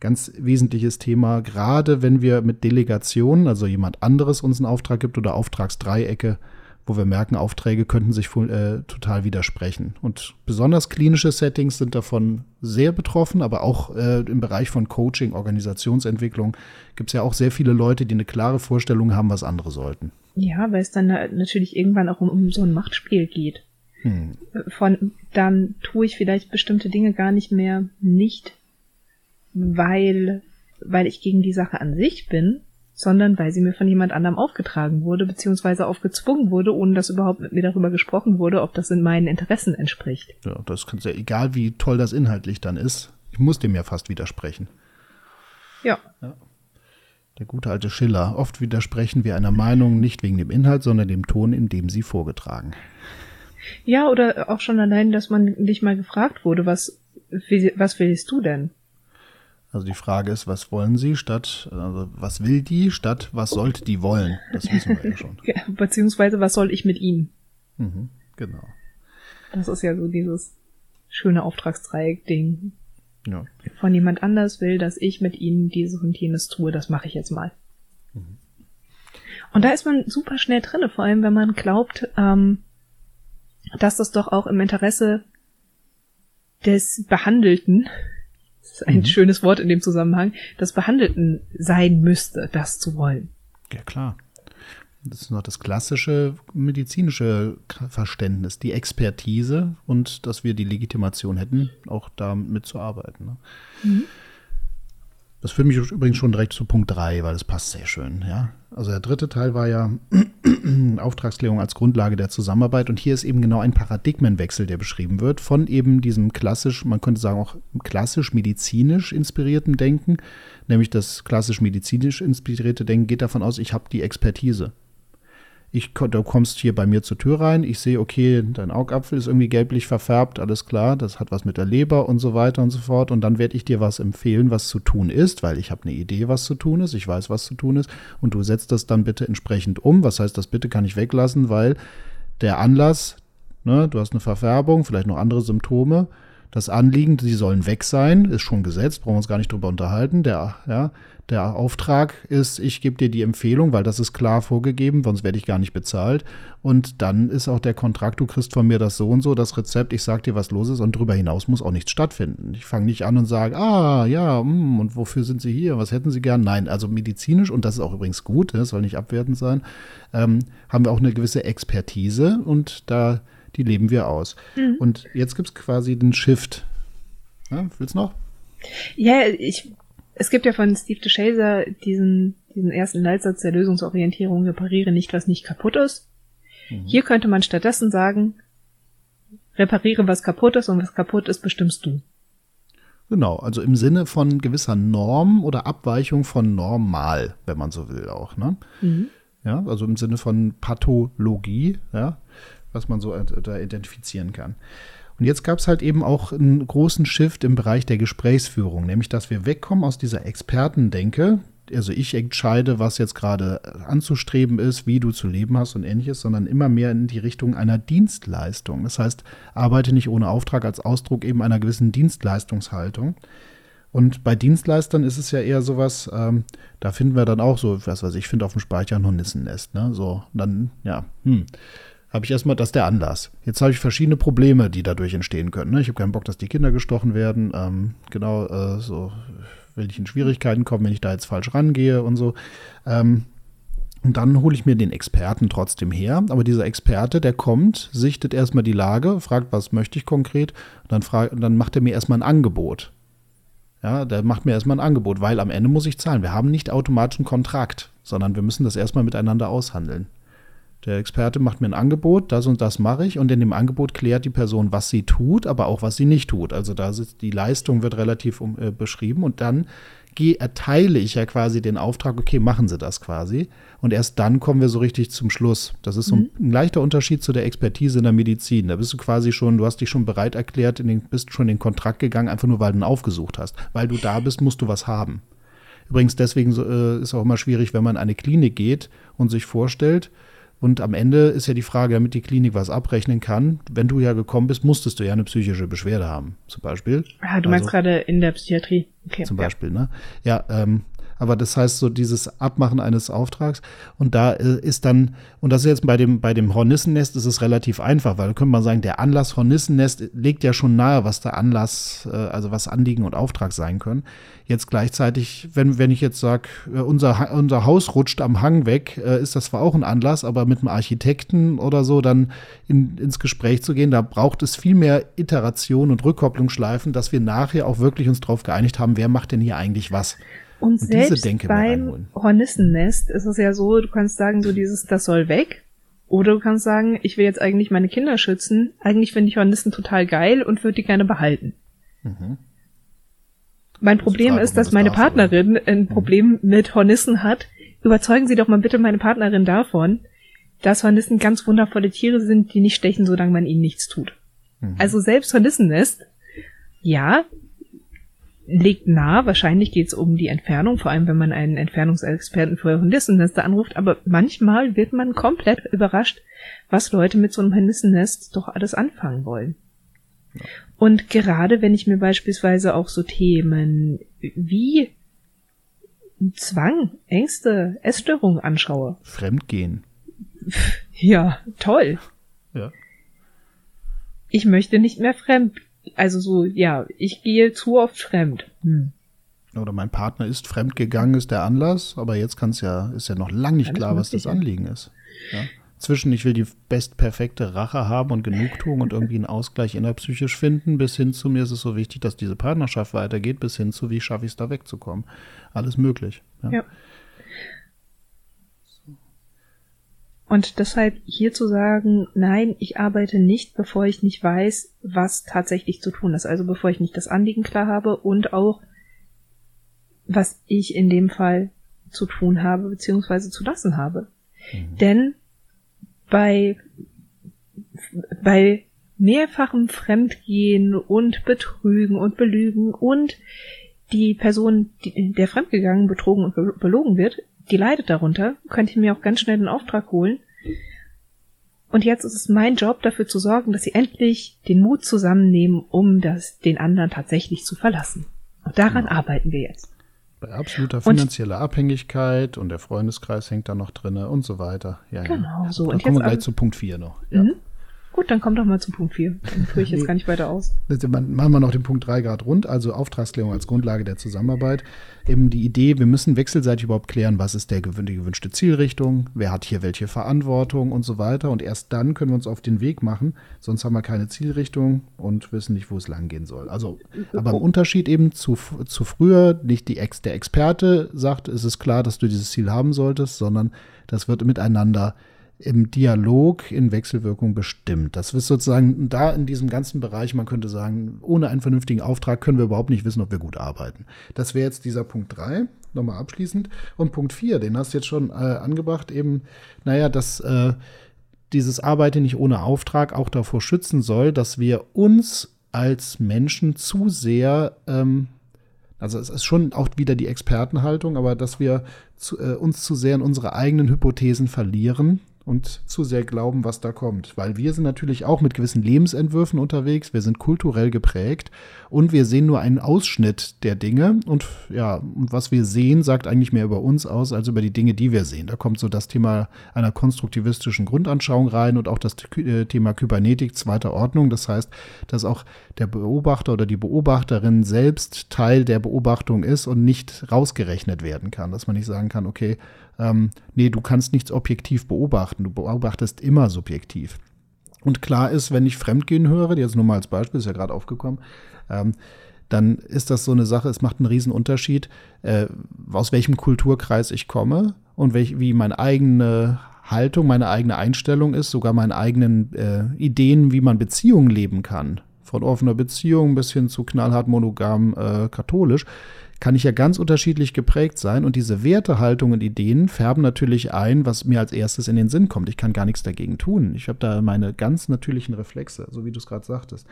Speaker 3: ganz wesentliches Thema, gerade wenn wir mit Delegationen, also jemand anderes uns einen Auftrag gibt oder Auftragsdreiecke, wo wir merken, Aufträge könnten sich äh, total widersprechen. Und besonders klinische Settings sind davon sehr betroffen, aber auch äh, im Bereich von Coaching, Organisationsentwicklung gibt es ja auch sehr viele Leute, die eine klare Vorstellung haben, was andere sollten.
Speaker 2: Ja, weil es dann natürlich irgendwann auch um, um so ein Machtspiel geht. Hm. Von dann tue ich vielleicht bestimmte Dinge gar nicht mehr nicht, weil, weil ich gegen die Sache an sich bin, sondern weil sie mir von jemand anderem aufgetragen wurde, beziehungsweise aufgezwungen wurde, ohne dass überhaupt mit mir darüber gesprochen wurde, ob das in meinen Interessen entspricht.
Speaker 3: Ja, das kann ja, egal wie toll das inhaltlich dann ist, ich muss dem ja fast widersprechen.
Speaker 2: Ja. ja.
Speaker 3: Der gute alte Schiller. Oft widersprechen wir einer Meinung nicht wegen dem Inhalt, sondern dem Ton, in dem sie vorgetragen.
Speaker 2: Ja, oder auch schon allein, dass man nicht mal gefragt wurde, was, was willst du denn?
Speaker 3: Also die Frage ist, was wollen sie statt, also was will die statt, was sollte die wollen? Das wissen wir ja schon.
Speaker 2: Beziehungsweise, was soll ich mit ihnen?
Speaker 3: Mhm, genau.
Speaker 2: Das ist ja so dieses schöne Auftragsdreieck-Ding.
Speaker 3: Ja.
Speaker 2: Von jemand anders will, dass ich mit ihnen dieses und jenes tue, das mache ich jetzt mal.
Speaker 3: Mhm.
Speaker 2: Und da ist man super schnell drinne, vor allem wenn man glaubt, ähm, dass das doch auch im Interesse des Behandelten, das ist ein
Speaker 3: Mhm.
Speaker 2: schönes Wort in dem Zusammenhang, des Behandelten sein müsste, das zu wollen.
Speaker 3: Ja, klar. Das ist noch das klassische medizinische Verständnis, die Expertise und dass wir die Legitimation hätten, auch damit zu arbeiten. Ne? Das führt mich übrigens schon direkt zu Punkt 3, weil das passt sehr schön. Ja? Also der dritte Teil war ja Auftragsklärung als Grundlage der Zusammenarbeit und hier ist eben genau ein Paradigmenwechsel, der beschrieben wird, von eben diesem klassisch, man könnte sagen auch klassisch medizinisch inspirierten Denken, nämlich das klassisch medizinisch inspirierte Denken geht davon aus, ich habe die Expertise. Ich, du kommst hier bei mir zur Tür rein, ich sehe, okay, dein Augapfel ist irgendwie gelblich verfärbt, alles klar, das hat was mit der Leber und so weiter und so fort. Und dann werde ich dir was empfehlen, was zu tun ist, weil ich habe eine Idee, was zu tun ist, ich weiß, was zu tun ist. Und du setzt das dann bitte entsprechend um. Was heißt, das bitte kann ich weglassen, weil der Anlass, ne, du hast eine Verfärbung, vielleicht noch andere Symptome. Das Anliegen, die sollen weg sein, ist schon gesetzt, brauchen wir uns gar nicht drüber unterhalten. Der, ja, der Auftrag ist, ich gebe dir die Empfehlung, weil das ist klar vorgegeben, sonst werde ich gar nicht bezahlt. Und dann ist auch der Kontrakt, du kriegst von mir das so und so, das Rezept, ich sag dir, was los ist und darüber hinaus muss auch nichts stattfinden. Ich fange nicht an und sage, ah, ja, mm, und wofür sind Sie hier? Was hätten Sie gern? Nein, also medizinisch, und das ist auch übrigens gut, das soll nicht abwertend sein, ähm, haben wir auch eine gewisse Expertise und da, die leben wir aus. Und jetzt gibt es quasi den Shift. Ja, willst du noch?
Speaker 2: Ja, ich, es gibt ja von Steve DeShazer diesen, diesen ersten Leitsatz der Lösungsorientierung, repariere nicht, was nicht kaputt ist. Hier könnte man stattdessen sagen, repariere, was kaputt ist und was kaputt ist, bestimmst du.
Speaker 3: Genau, also im Sinne von gewisser Norm oder Abweichung von normal, wenn man so will auch, ne? Ja, also im Sinne von Pathologie, ja, was man so da identifizieren kann. Und jetzt gab es halt eben auch einen großen Shift im Bereich der Gesprächsführung, nämlich dass wir wegkommen aus dieser Expertendenke, also ich entscheide, was jetzt gerade anzustreben ist, wie du zu leben hast und ähnliches, sondern immer mehr in die Richtung einer Dienstleistung. Das heißt, arbeite nicht ohne Auftrag als Ausdruck eben einer gewissen Dienstleistungshaltung. Und bei Dienstleistern ist es ja eher sowas, ähm, da finden wir dann auch so, was weiß ich, ich finde auf dem Speicher ein Hornissennest, ne? So, dann, ja, hm. Habe ich erstmal, das ist der Anlass. Jetzt habe ich verschiedene Probleme, die dadurch entstehen können. Ne? Ich habe keinen Bock, dass die Kinder gestochen werden. Ähm, genau, äh, so, wenn ich in Schwierigkeiten komme, wenn ich da jetzt falsch rangehe und so. Ähm, und dann hole ich mir den Experten trotzdem her. Aber dieser Experte, der kommt, sichtet erstmal die Lage, fragt, was möchte ich konkret. Dann, frag, dann macht er mir erstmal ein Angebot. Ja, der macht mir erstmal ein Angebot, weil am Ende muss ich zahlen. Wir haben nicht automatisch einen Kontrakt, sondern wir müssen das erstmal miteinander aushandeln. Der Experte macht mir ein Angebot, das und das mache ich und in dem Angebot klärt die Person, was sie tut, aber auch was sie nicht tut. Also da sitzt die Leistung wird relativ um, äh, beschrieben und dann geh, erteile ich ja quasi den Auftrag, okay, machen Sie das quasi und erst dann kommen wir so richtig zum Schluss. Das ist so ein, ein leichter Unterschied zu der Expertise in der Medizin. Da bist du quasi schon, du hast dich schon bereit erklärt, den, bist schon in den Kontrakt gegangen, einfach nur weil du ihn aufgesucht hast. Weil du da bist, musst du was haben. Übrigens deswegen so, äh, ist auch immer schwierig, wenn man in eine Klinik geht und sich vorstellt, und am Ende ist ja die Frage, damit die Klinik was abrechnen kann, wenn du ja gekommen bist, musstest du ja eine psychische Beschwerde haben, zum Beispiel.
Speaker 2: Ah, du meinst
Speaker 3: Also-
Speaker 2: gerade in der Psychiatrie. Okay.
Speaker 3: zum
Speaker 2: ja.
Speaker 3: Beispiel, ne? Ja, ähm, aber das heißt so dieses Abmachen eines Auftrags und da äh, ist dann, und das ist jetzt bei dem, bei dem Hornissennest ist es relativ einfach, weil da könnte man sagen, der Anlass Hornissennest legt ja schon nahe, was der Anlass, äh, also was Anliegen und Auftrag sein können. Jetzt gleichzeitig, wenn, wenn ich jetzt sage, äh, unser, unser Haus rutscht am Hang weg, ist das zwar auch ein Anlass, aber mit einem Architekten oder so dann in, ins Gespräch zu gehen, da braucht es viel mehr Iteration und Rückkopplungsschleifen, dass wir nachher auch wirklich uns darauf geeinigt haben, wer macht denn hier eigentlich was.
Speaker 2: Und,
Speaker 3: Und
Speaker 2: selbst beim. Hornissennest ist es ja so, du kannst sagen, so dieses, das soll weg. Oder du kannst sagen, ich will jetzt eigentlich meine Kinder schützen. Eigentlich finde ich Hornissen total geil und würde die gerne behalten. Mein Problem
Speaker 3: Frage,
Speaker 2: ist, dass
Speaker 3: das
Speaker 2: meine
Speaker 3: darf, oder?
Speaker 2: Partnerin ein Problem mit Hornissen hat. Überzeugen Sie doch mal bitte meine Partnerin davon, dass Hornissen ganz wundervolle Tiere sind, die nicht stechen, solange man ihnen nichts tut. Also selbst Hornissennest, ja, legt nah, wahrscheinlich geht es um die Entfernung, vor allem wenn man einen Entfernungsexperten für Hornissennester anruft, aber manchmal wird man komplett überrascht, was Leute mit so einem Hornissennest doch alles anfangen wollen. Und gerade wenn ich mir beispielsweise auch so Themen wie Zwang, Ängste, Essstörungen anschaue.
Speaker 3: Fremdgehen.
Speaker 2: Ja, toll.
Speaker 3: Ja.
Speaker 2: Ich möchte nicht mehr fremd. Also so, ja, ich gehe zu oft fremd. Hm.
Speaker 3: Oder mein Partner ist fremd gegangen, ist der Anlass, aber jetzt kann es ja, ist ja noch lang nicht
Speaker 2: Alles
Speaker 3: klar, was das. Anliegen ist. Ja. Zwischen ich will die bestperfekte Rache haben und Genugtuung und irgendwie einen Ausgleich innerpsychisch finden, bis hin zu mir ist es so wichtig, dass diese Partnerschaft weitergeht, bis hin zu wie schaffe ich es da wegzukommen. Alles möglich. Ja.
Speaker 2: Ja. Und deshalb hier zu sagen, nein, ich arbeite nicht, bevor ich nicht weiß, was tatsächlich zu tun ist. Also bevor ich nicht das Anliegen klar habe und auch, was ich in dem Fall zu tun habe, beziehungsweise zu lassen habe. Denn bei, bei mehrfachem Fremdgehen und Betrügen und Belügen und die Person, die, der fremdgegangen, betrogen und be- belogen wird, die leidet darunter, könnte ich mir auch ganz schnell einen Auftrag holen. Und jetzt ist es mein Job, dafür zu sorgen, dass sie endlich den Mut zusammennehmen, um das, den anderen tatsächlich zu verlassen. Und daran arbeiten wir jetzt.
Speaker 3: Bei absoluter
Speaker 2: Und-
Speaker 3: finanzieller Abhängigkeit und der Freundeskreis hängt da noch drinne und so weiter. Ja,
Speaker 2: Genau,
Speaker 3: ja.
Speaker 2: so.
Speaker 3: Dann
Speaker 2: Und
Speaker 3: kommen wir gleich
Speaker 2: aber-
Speaker 3: zu Punkt 4 noch. Ja.
Speaker 2: Mhm. Gut, dann kommt doch mal zu Punkt 4. Dann führe ich jetzt gar nicht weiter aus.
Speaker 3: Machen wir noch den Punkt 3 Grad rund, also Auftragsklärung als Grundlage der Zusammenarbeit. Eben die Idee, wir müssen wechselseitig überhaupt klären, was ist der gewünschte Zielrichtung, wer hat hier welche Verantwortung und so weiter. Und erst dann können wir uns auf den Weg machen, sonst haben wir keine Zielrichtung und wissen nicht, wo es lang gehen soll. Also, aber im Unterschied eben zu, zu früher, nicht die Ex, der Experte sagt, es ist klar, dass du dieses Ziel haben solltest, sondern das wird miteinander im Dialog in Wechselwirkung bestimmt. Das ist sozusagen da in diesem ganzen Bereich, man könnte sagen, ohne einen vernünftigen Auftrag können wir überhaupt nicht wissen, ob wir gut arbeiten. Das wäre jetzt dieser Punkt 3, nochmal abschließend. Und Punkt 4, den hast du jetzt schon äh, angebracht, eben, naja, dass äh, dieses Arbeiten nicht ohne Auftrag auch davor schützen soll, dass wir uns als Menschen zu sehr ähm, also es ist schon auch wieder die Expertenhaltung, aber dass wir zu, äh, uns zu sehr in unsere eigenen Hypothesen verlieren und zu sehr glauben, was da kommt. Weil wir sind natürlich auch mit gewissen Lebensentwürfen unterwegs, wir sind kulturell geprägt und wir sehen nur einen Ausschnitt der Dinge und ja, und was wir sehen, sagt eigentlich mehr über uns aus als über die Dinge, die wir sehen. Da kommt so das Thema einer konstruktivistischen Grundanschauung rein und auch das äh, Thema Kybernetik zweiter Ordnung. Das heißt, dass auch der Beobachter oder die Beobachterin selbst Teil der Beobachtung ist und nicht rausgerechnet werden kann. Dass man nicht sagen kann, okay, ähm, nee, du kannst nichts objektiv beobachten, du beobachtest immer subjektiv. Und klar ist, wenn ich Fremdgehen höre, jetzt nur mal als Beispiel, ist ja gerade aufgekommen, ähm, dann ist das so eine Sache, es macht einen riesen Unterschied, äh, aus welchem Kulturkreis ich komme und welch, wie meine eigene Haltung, meine eigene Einstellung ist, sogar meine eigenen äh, Ideen, wie man Beziehungen leben kann. Von offener Beziehung bis hin zu knallhart monogam äh, katholisch kann ich ja ganz unterschiedlich geprägt sein und diese Wertehaltung und Ideen färben natürlich ein, was mir als erstes in den Sinn kommt. Ich kann gar nichts dagegen tun. Ich habe da meine ganz natürlichen Reflexe, so wie du es gerade sagtest.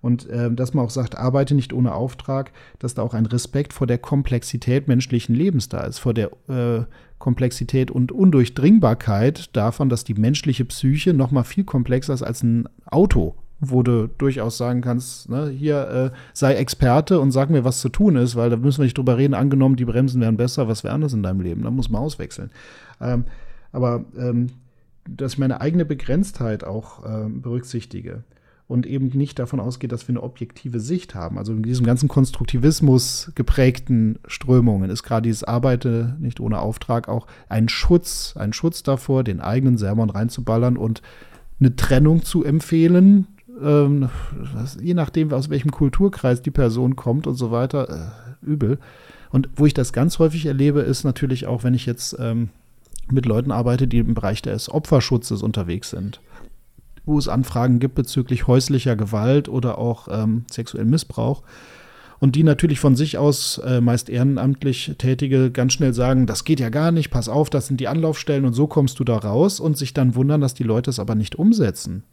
Speaker 3: Und äh, dass man auch sagt, arbeite nicht ohne Auftrag, dass da auch ein Respekt vor der Komplexität menschlichen Lebens da ist, vor der äh, Komplexität und Undurchdringbarkeit davon, dass die menschliche Psyche noch mal viel komplexer ist als ein Auto, wo du durchaus sagen kannst, ne, hier äh, sei Experte und sag mir, was zu tun ist, weil da müssen wir nicht drüber reden, angenommen, die Bremsen wären besser, was wäre anders in deinem Leben, da muss man auswechseln. Ähm, aber ähm, dass ich meine eigene Begrenztheit auch ähm, berücksichtige und eben nicht davon ausgeht, dass wir eine objektive Sicht haben. Also in diesem ganzen Konstruktivismus geprägten Strömungen ist gerade dieses Arbeite nicht ohne Auftrag auch ein Schutz, ein Schutz davor, den eigenen Sermon reinzuballern und eine Trennung zu empfehlen, ähm, was, je nachdem, aus welchem Kulturkreis die Person kommt und so weiter, äh, übel. Und wo ich das ganz häufig erlebe, ist natürlich auch, wenn ich jetzt ähm, mit Leuten arbeite, die im Bereich des Opferschutzes unterwegs sind, wo es Anfragen gibt bezüglich häuslicher Gewalt oder auch ähm, sexuellem Missbrauch. Und die natürlich von sich aus, äh, meist ehrenamtlich Tätige, ganz schnell sagen, das geht ja gar nicht, pass auf, das sind die Anlaufstellen und so kommst du da raus und sich dann wundern, dass die Leute es aber nicht umsetzen.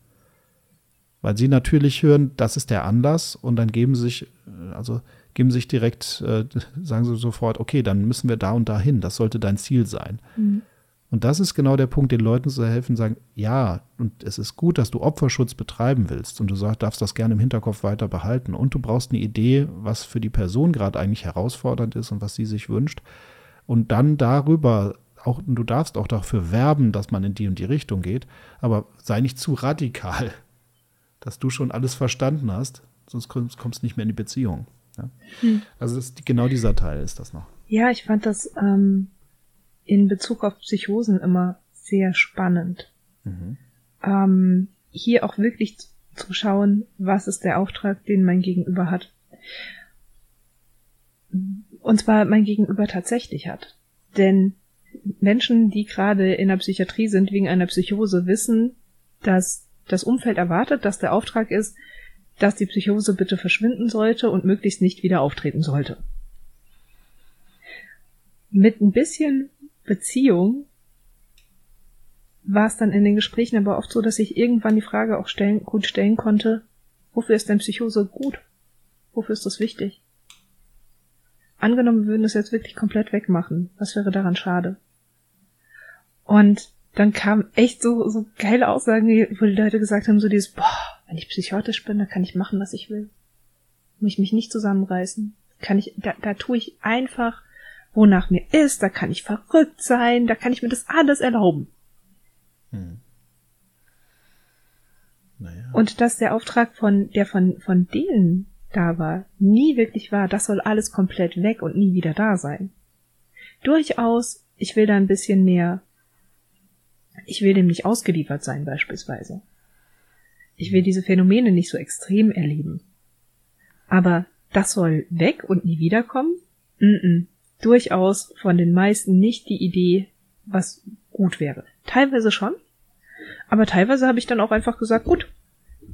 Speaker 3: Weil sie natürlich hören, das ist der Anlass und dann geben sie sich, äh, also geben sich direkt, äh, sagen sie sofort, okay, dann müssen wir da und da hin. Das sollte dein Ziel sein. Mhm. Und das ist genau der Punkt, den Leuten zu helfen, sagen, ja, und es ist gut, dass du Opferschutz betreiben willst und du sagst, darfst das gerne im Hinterkopf weiter behalten und du brauchst eine Idee, was für die Person gerade eigentlich herausfordernd ist und was sie sich wünscht. Und dann darüber auch, du darfst auch dafür werben, dass man in die und die Richtung geht, aber sei nicht zu radikal, dass du schon alles verstanden hast, sonst kommst du nicht mehr in die Beziehung. Ja? Hm. Also ist, genau dieser Teil ist das noch.
Speaker 2: Ja, ich fand das ähm, in Bezug auf Psychosen immer sehr spannend. Mhm. Ähm, hier auch wirklich zu schauen, was ist der Auftrag, den mein Gegenüber hat. Und zwar mein Gegenüber tatsächlich hat. Denn Menschen, die gerade in der Psychiatrie sind wegen einer Psychose, wissen, dass das Umfeld erwartet, dass der Auftrag ist, dass die Psychose bitte verschwinden sollte und möglichst nicht wieder auftreten sollte. Mit ein bisschen Beziehung war es dann in den Gesprächen aber oft so, dass ich irgendwann die Frage auch stellen, gut stellen konnte, wofür ist denn Psychose gut? Wofür ist das wichtig? Angenommen, wir würden es jetzt wirklich komplett wegmachen. Was wäre daran schade? Und dann kam echt so, so geile Aussagen, wo die Leute gesagt haben, so dieses, boah, wenn ich psychotisch bin, dann kann ich machen, was ich will. Muss ich mich nicht zusammenreißen. Kann ich, da, da tue ich einfach wonach mir ist, da kann ich verrückt sein, da kann ich mir das alles erlauben. Hm. Naja. Und dass der Auftrag von, der von, von denen da war, nie wirklich war, das soll alles komplett weg und nie wieder da sein. Durchaus, ich will da ein bisschen mehr, ich will dem nicht ausgeliefert sein beispielsweise. Ich will diese Phänomene nicht so extrem erleben. Aber das soll weg und nie wiederkommen? Mm, -mm durchaus von den meisten nicht die Idee, was gut wäre. Teilweise schon, aber teilweise habe ich dann auch einfach gesagt, gut,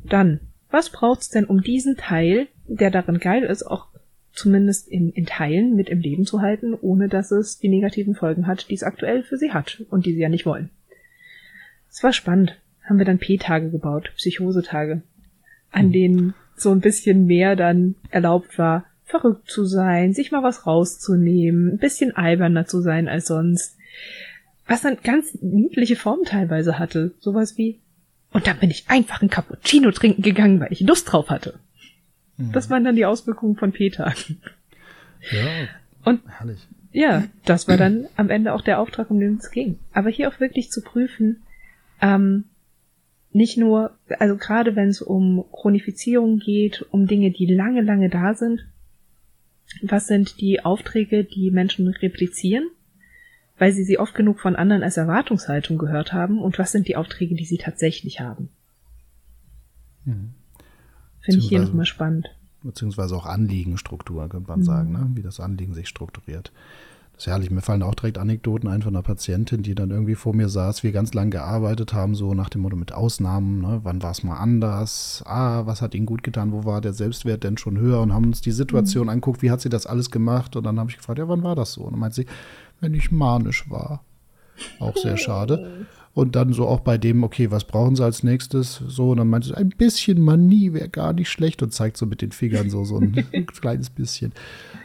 Speaker 2: dann, was braucht's denn, um diesen Teil, der darin geil ist, auch zumindest in, in Teilen mit im Leben zu halten, ohne dass es die negativen Folgen hat, die es aktuell für sie hat und die sie ja nicht wollen. Es war spannend. Haben wir dann P-Tage gebaut, Psychosetage, an hm. denen so ein bisschen mehr dann erlaubt war, verrückt zu sein, sich mal was rauszunehmen, ein bisschen alberner zu sein als sonst. Was dann ganz niedliche Formen teilweise hatte. Sowas wie, und dann bin ich einfach ein Cappuccino trinken gegangen, weil ich Lust drauf hatte. Mhm. Das waren dann die Auswirkungen von Peter. Ja. Und herrlich. Ja, das war dann am Ende auch der Auftrag, um den es ging. Aber hier auch wirklich zu prüfen, ähm, nicht nur, also gerade wenn es um Chronifizierung geht, um Dinge, die lange, lange da sind, was sind die Aufträge, die Menschen replizieren, weil sie sie oft genug von anderen als Erwartungshaltung gehört haben und was sind die Aufträge, die sie tatsächlich haben. Mhm. Finde ich hier nochmal spannend.
Speaker 3: Beziehungsweise auch Anliegenstruktur, könnte man mhm. sagen, ne? wie das Anliegen sich strukturiert. Das ist herrlich. Mir fallen auch direkt Anekdoten ein von einer Patientin, die dann irgendwie vor mir saß, wir ganz lang gearbeitet haben, so nach dem Motto mit Ausnahmen, ne? wann war es mal anders, ah, was hat ihnen gut getan, wo war der Selbstwert denn schon höher und haben uns die Situation mhm. anguckt, wie hat sie das alles gemacht und dann habe ich gefragt, ja, wann war das so? Und dann meint sie, wenn ich manisch war. Auch sehr schade. Und dann so auch bei dem, okay, was brauchen sie als nächstes? So, und dann meinte sie, ein bisschen Manie wäre gar nicht schlecht und zeigt so mit den Fingern so, so ein kleines bisschen.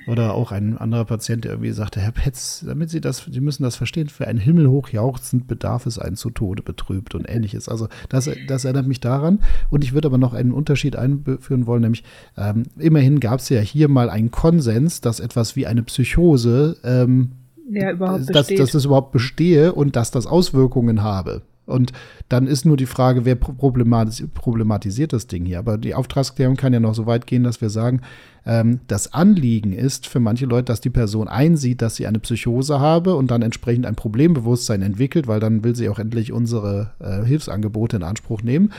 Speaker 3: Oder auch ein anderer Patient, der irgendwie sagte, Herr Petz, damit Sie das, Sie müssen das verstehen, für ein himmelhoch jauchzend bedarf es einen zu Tode betrübt und ähnliches. Also das, das erinnert mich daran. Und ich würde aber noch einen Unterschied einführen wollen, nämlich ähm, immerhin gab es ja hier mal einen Konsens, dass etwas wie eine Psychose ähm, ja, überhaupt dass, dass das überhaupt bestehe und dass das Auswirkungen habe. Und dann ist nur die Frage, wer problematisiert, problematisiert das Ding hier. Aber die Auftragsklärung kann ja noch so weit gehen, dass wir sagen, ähm, das Anliegen ist für manche Leute, dass die Person einsieht, dass sie eine Psychose habe und dann entsprechend ein Problembewusstsein entwickelt, weil dann will sie auch endlich unsere äh, Hilfsangebote in Anspruch nehmen.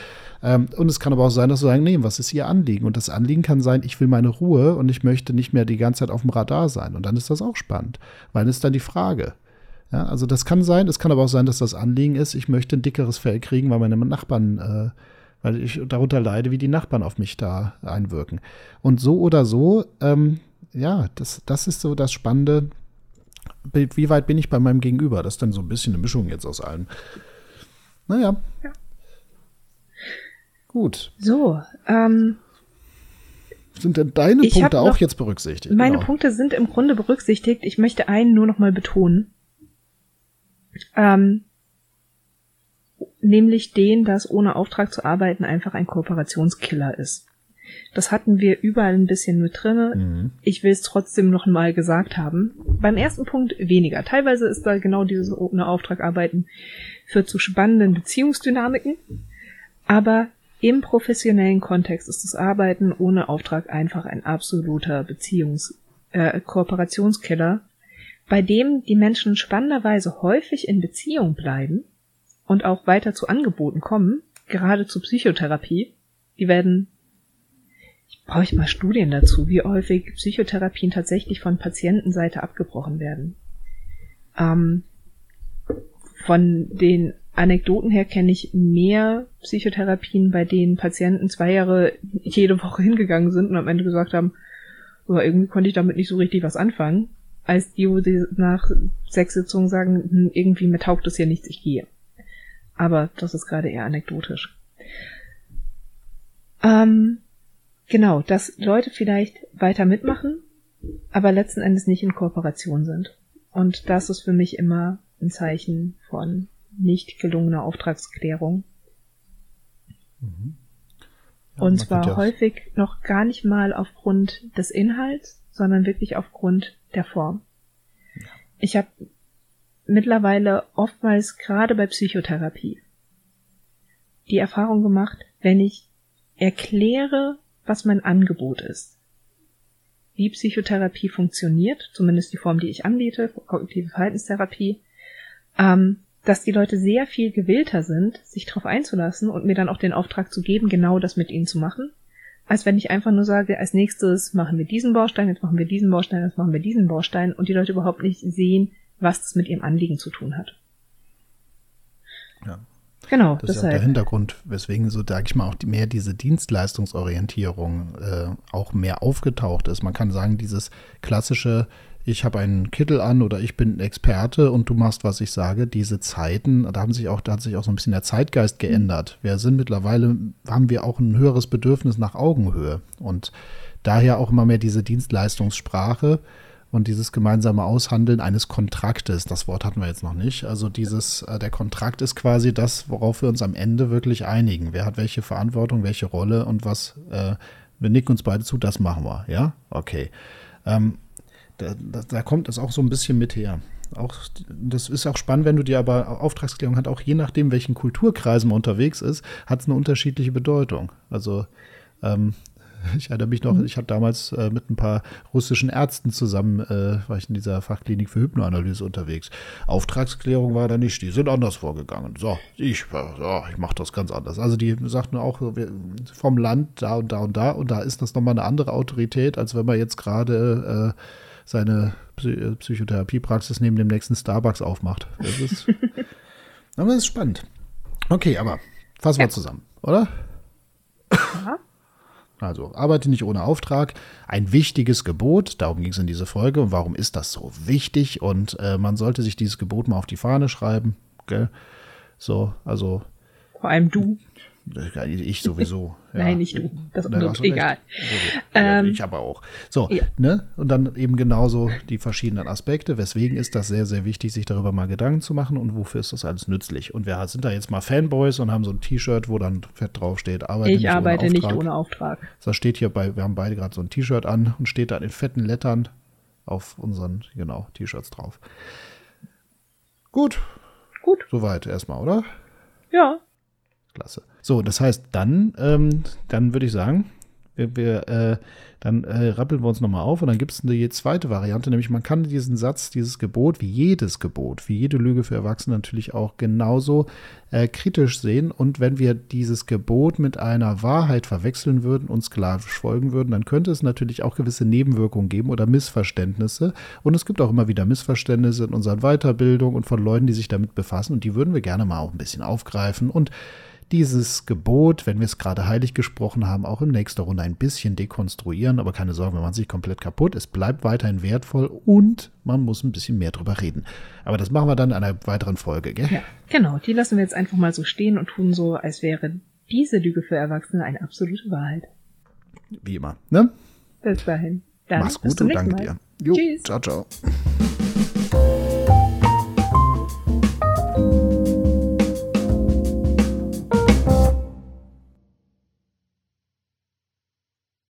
Speaker 3: Ähm, und es kann aber auch sein, dass sie sagen, nee, was ist ihr Anliegen? Und das Anliegen kann sein, ich will meine Ruhe und ich möchte nicht mehr die ganze Zeit auf dem Radar sein. Und dann ist das auch spannend, weil es ist dann die Frage. Ja, also das kann sein, es kann aber auch sein, dass das Anliegen ist, ich möchte ein dickeres Fell kriegen, weil meine Nachbarn, äh, weil ich darunter leide, wie die Nachbarn auf mich da einwirken. Und so oder so, ähm, ja, das, das ist so das Spannende. Wie weit bin ich bei meinem Gegenüber? Das ist dann so ein bisschen eine Mischung jetzt aus allem. Naja. Ja. Gut.
Speaker 2: So, ähm,
Speaker 3: Sind denn deine Punkte auch jetzt berücksichtigt?
Speaker 2: Meine
Speaker 3: Genau.
Speaker 2: Punkte sind im Grunde berücksichtigt. Ich möchte einen nur noch mal betonen. Ähm, nämlich den, dass ohne Auftrag zu arbeiten einfach ein Kooperationskiller ist. Das hatten wir überall ein bisschen mit drinne.
Speaker 3: Mhm.
Speaker 2: Ich will es trotzdem noch mal gesagt haben. Beim ersten Punkt weniger. Teilweise ist da genau dieses ohne Auftrag arbeiten führt zu spannenden Beziehungsdynamiken. Aber im professionellen Kontext ist das Arbeiten ohne Auftrag einfach ein absoluter Beziehungs-, äh, Kooperationskiller, bei dem die Menschen spannenderweise häufig in Beziehung bleiben und auch weiter zu Angeboten kommen, gerade zur Psychotherapie. Die werden, ich brauche mal Studien dazu, wie häufig Psychotherapien tatsächlich von Patientenseite abgebrochen werden. Ähm, von den Anekdoten her kenne ich mehr Psychotherapien, bei denen Patienten zwei Jahre jede Woche hingegangen sind und am Ende gesagt haben, aber irgendwie konnte ich damit nicht so richtig was anfangen, als die, wo sie nach sechs Sitzungen sagen, hm, irgendwie mir taugt es hier nichts, ich gehe. Aber das ist gerade eher anekdotisch. Ähm, genau, dass Leute vielleicht weiter mitmachen, aber letzten Endes nicht in Kooperation sind. Und das ist für mich immer ein Zeichen von nicht gelungener Auftragsklärung.
Speaker 3: Ja,
Speaker 2: Und zwar
Speaker 3: ja-
Speaker 2: häufig noch gar nicht mal aufgrund des Inhalts, sondern wirklich aufgrund der Form. Ich habe mittlerweile oftmals gerade bei Psychotherapie die Erfahrung gemacht, wenn ich erkläre, was mein Angebot ist, wie Psychotherapie funktioniert, zumindest die Form, die ich anbiete, kognitive Verhaltenstherapie, ähm, dass die Leute sehr viel gewillter sind, sich darauf einzulassen und mir dann auch den Auftrag zu geben, genau das mit ihnen zu machen, als wenn ich einfach nur sage, als nächstes machen wir diesen Baustein, jetzt machen wir diesen Baustein, jetzt machen wir diesen Baustein und die Leute überhaupt nicht sehen, was das mit ihrem Anliegen zu tun hat.
Speaker 3: Ja.
Speaker 2: Genau,
Speaker 3: Das ist ja auch der
Speaker 2: deshalb.
Speaker 3: Hintergrund, weswegen so, sage ich mal, auch die, mehr diese Dienstleistungsorientierung äh, auch mehr aufgetaucht ist. Man kann sagen, dieses klassische, ich habe einen Kittel an oder ich bin ein Experte und du machst, was ich sage, diese Zeiten, da haben sich auch, da hat sich auch so ein bisschen der Zeitgeist geändert. Wir sind mittlerweile, haben wir auch ein höheres Bedürfnis nach Augenhöhe und daher auch immer mehr diese Dienstleistungssprache und dieses gemeinsame Aushandeln eines Kontraktes, das Wort hatten wir jetzt noch nicht. Also dieses, äh, der Kontrakt ist quasi das, worauf wir uns am Ende wirklich einigen. Wer hat welche Verantwortung, welche Rolle und was, äh, wir nicken uns beide zu, das machen wir, ja? Okay. Ähm, da, da, da kommt es auch so ein bisschen mit her. Auch, das ist auch spannend, wenn du dir aber Auftragsklärung hat, auch je nachdem, welchen Kulturkreisen man unterwegs ist, hat es eine unterschiedliche Bedeutung. Also ähm, ich erinnere mich noch, ich habe damals äh, mit ein paar russischen Ärzten zusammen, äh, war ich in dieser Fachklinik für Hypnoanalyse unterwegs. Auftragsklärung war da nicht, die sind anders vorgegangen. So, ich, äh, so, ich mache das ganz anders. Also die sagten auch wir, vom Land da und da und da und da ist das nochmal eine andere Autorität, als wenn man jetzt gerade äh, seine Psy äh, Psychotherapiepraxis neben dem nächsten Starbucks aufmacht. Das ist, aber das ist spannend. Okay, aber fassen wir
Speaker 2: Ja.
Speaker 3: zusammen, oder?
Speaker 2: Ja.
Speaker 3: Also, arbeite nicht ohne Auftrag. Ein wichtiges Gebot, darum ging es in dieser Folge. Und warum ist das so wichtig? Und äh, man sollte sich dieses Gebot mal auf die Fahne schreiben. Gell? So, also
Speaker 2: Vor allem du.
Speaker 3: Ich sowieso. ja.
Speaker 2: Nein, nicht du. Das ist
Speaker 3: hast du
Speaker 2: egal. Ähm,
Speaker 3: ich aber auch. So,
Speaker 2: ja.
Speaker 3: ne? Und dann eben genauso die verschiedenen Aspekte. Weswegen ist das sehr, sehr wichtig, sich darüber mal Gedanken zu machen und wofür ist das alles nützlich? Und wir sind da jetzt mal Fanboys und haben so ein T-Shirt, wo dann fett draufsteht, arbeite
Speaker 2: Ich
Speaker 3: nicht
Speaker 2: arbeite
Speaker 3: ohne
Speaker 2: nicht
Speaker 3: Auftrag.
Speaker 2: ohne Auftrag.
Speaker 3: Das steht hier bei, wir haben beide gerade so ein T-Shirt an und steht da in fetten Lettern auf unseren, genau, T-Shirts drauf. Gut,
Speaker 2: Gut.
Speaker 3: soweit erstmal, oder?
Speaker 2: Ja.
Speaker 3: Klasse. So, das heißt, dann, ähm, dann würde ich sagen, wir, wir, äh, dann äh, rappeln wir uns nochmal auf und dann gibt es eine zweite Variante, nämlich man kann diesen Satz, dieses Gebot, wie jedes Gebot, wie jede Lüge für Erwachsene natürlich auch genauso äh, kritisch sehen. Und wenn wir dieses Gebot mit einer Wahrheit verwechseln würden und sklavisch folgen würden, dann könnte es natürlich auch gewisse Nebenwirkungen geben oder Missverständnisse. Und es gibt auch immer wieder Missverständnisse in unseren Weiterbildungen und von Leuten, die sich damit befassen. Und die würden wir gerne mal auch ein bisschen aufgreifen und dieses Gebot, wenn wir es gerade heilig gesprochen haben, auch in nächster Runde ein bisschen dekonstruieren. Aber keine Sorge, wir machen sich komplett kaputt. Es bleibt weiterhin wertvoll und man muss ein bisschen mehr drüber reden. Aber das machen wir dann in einer weiteren Folge, gell?
Speaker 2: Ja, genau. Die lassen wir jetzt einfach mal so stehen und tun so, als wäre diese Lüge für Erwachsene eine absolute Wahrheit.
Speaker 3: Wie immer. Ne?
Speaker 2: Bis dahin. Dann
Speaker 3: Mach's gut und danke dir. Jo,
Speaker 2: Tschüss.
Speaker 3: ciao, ciao.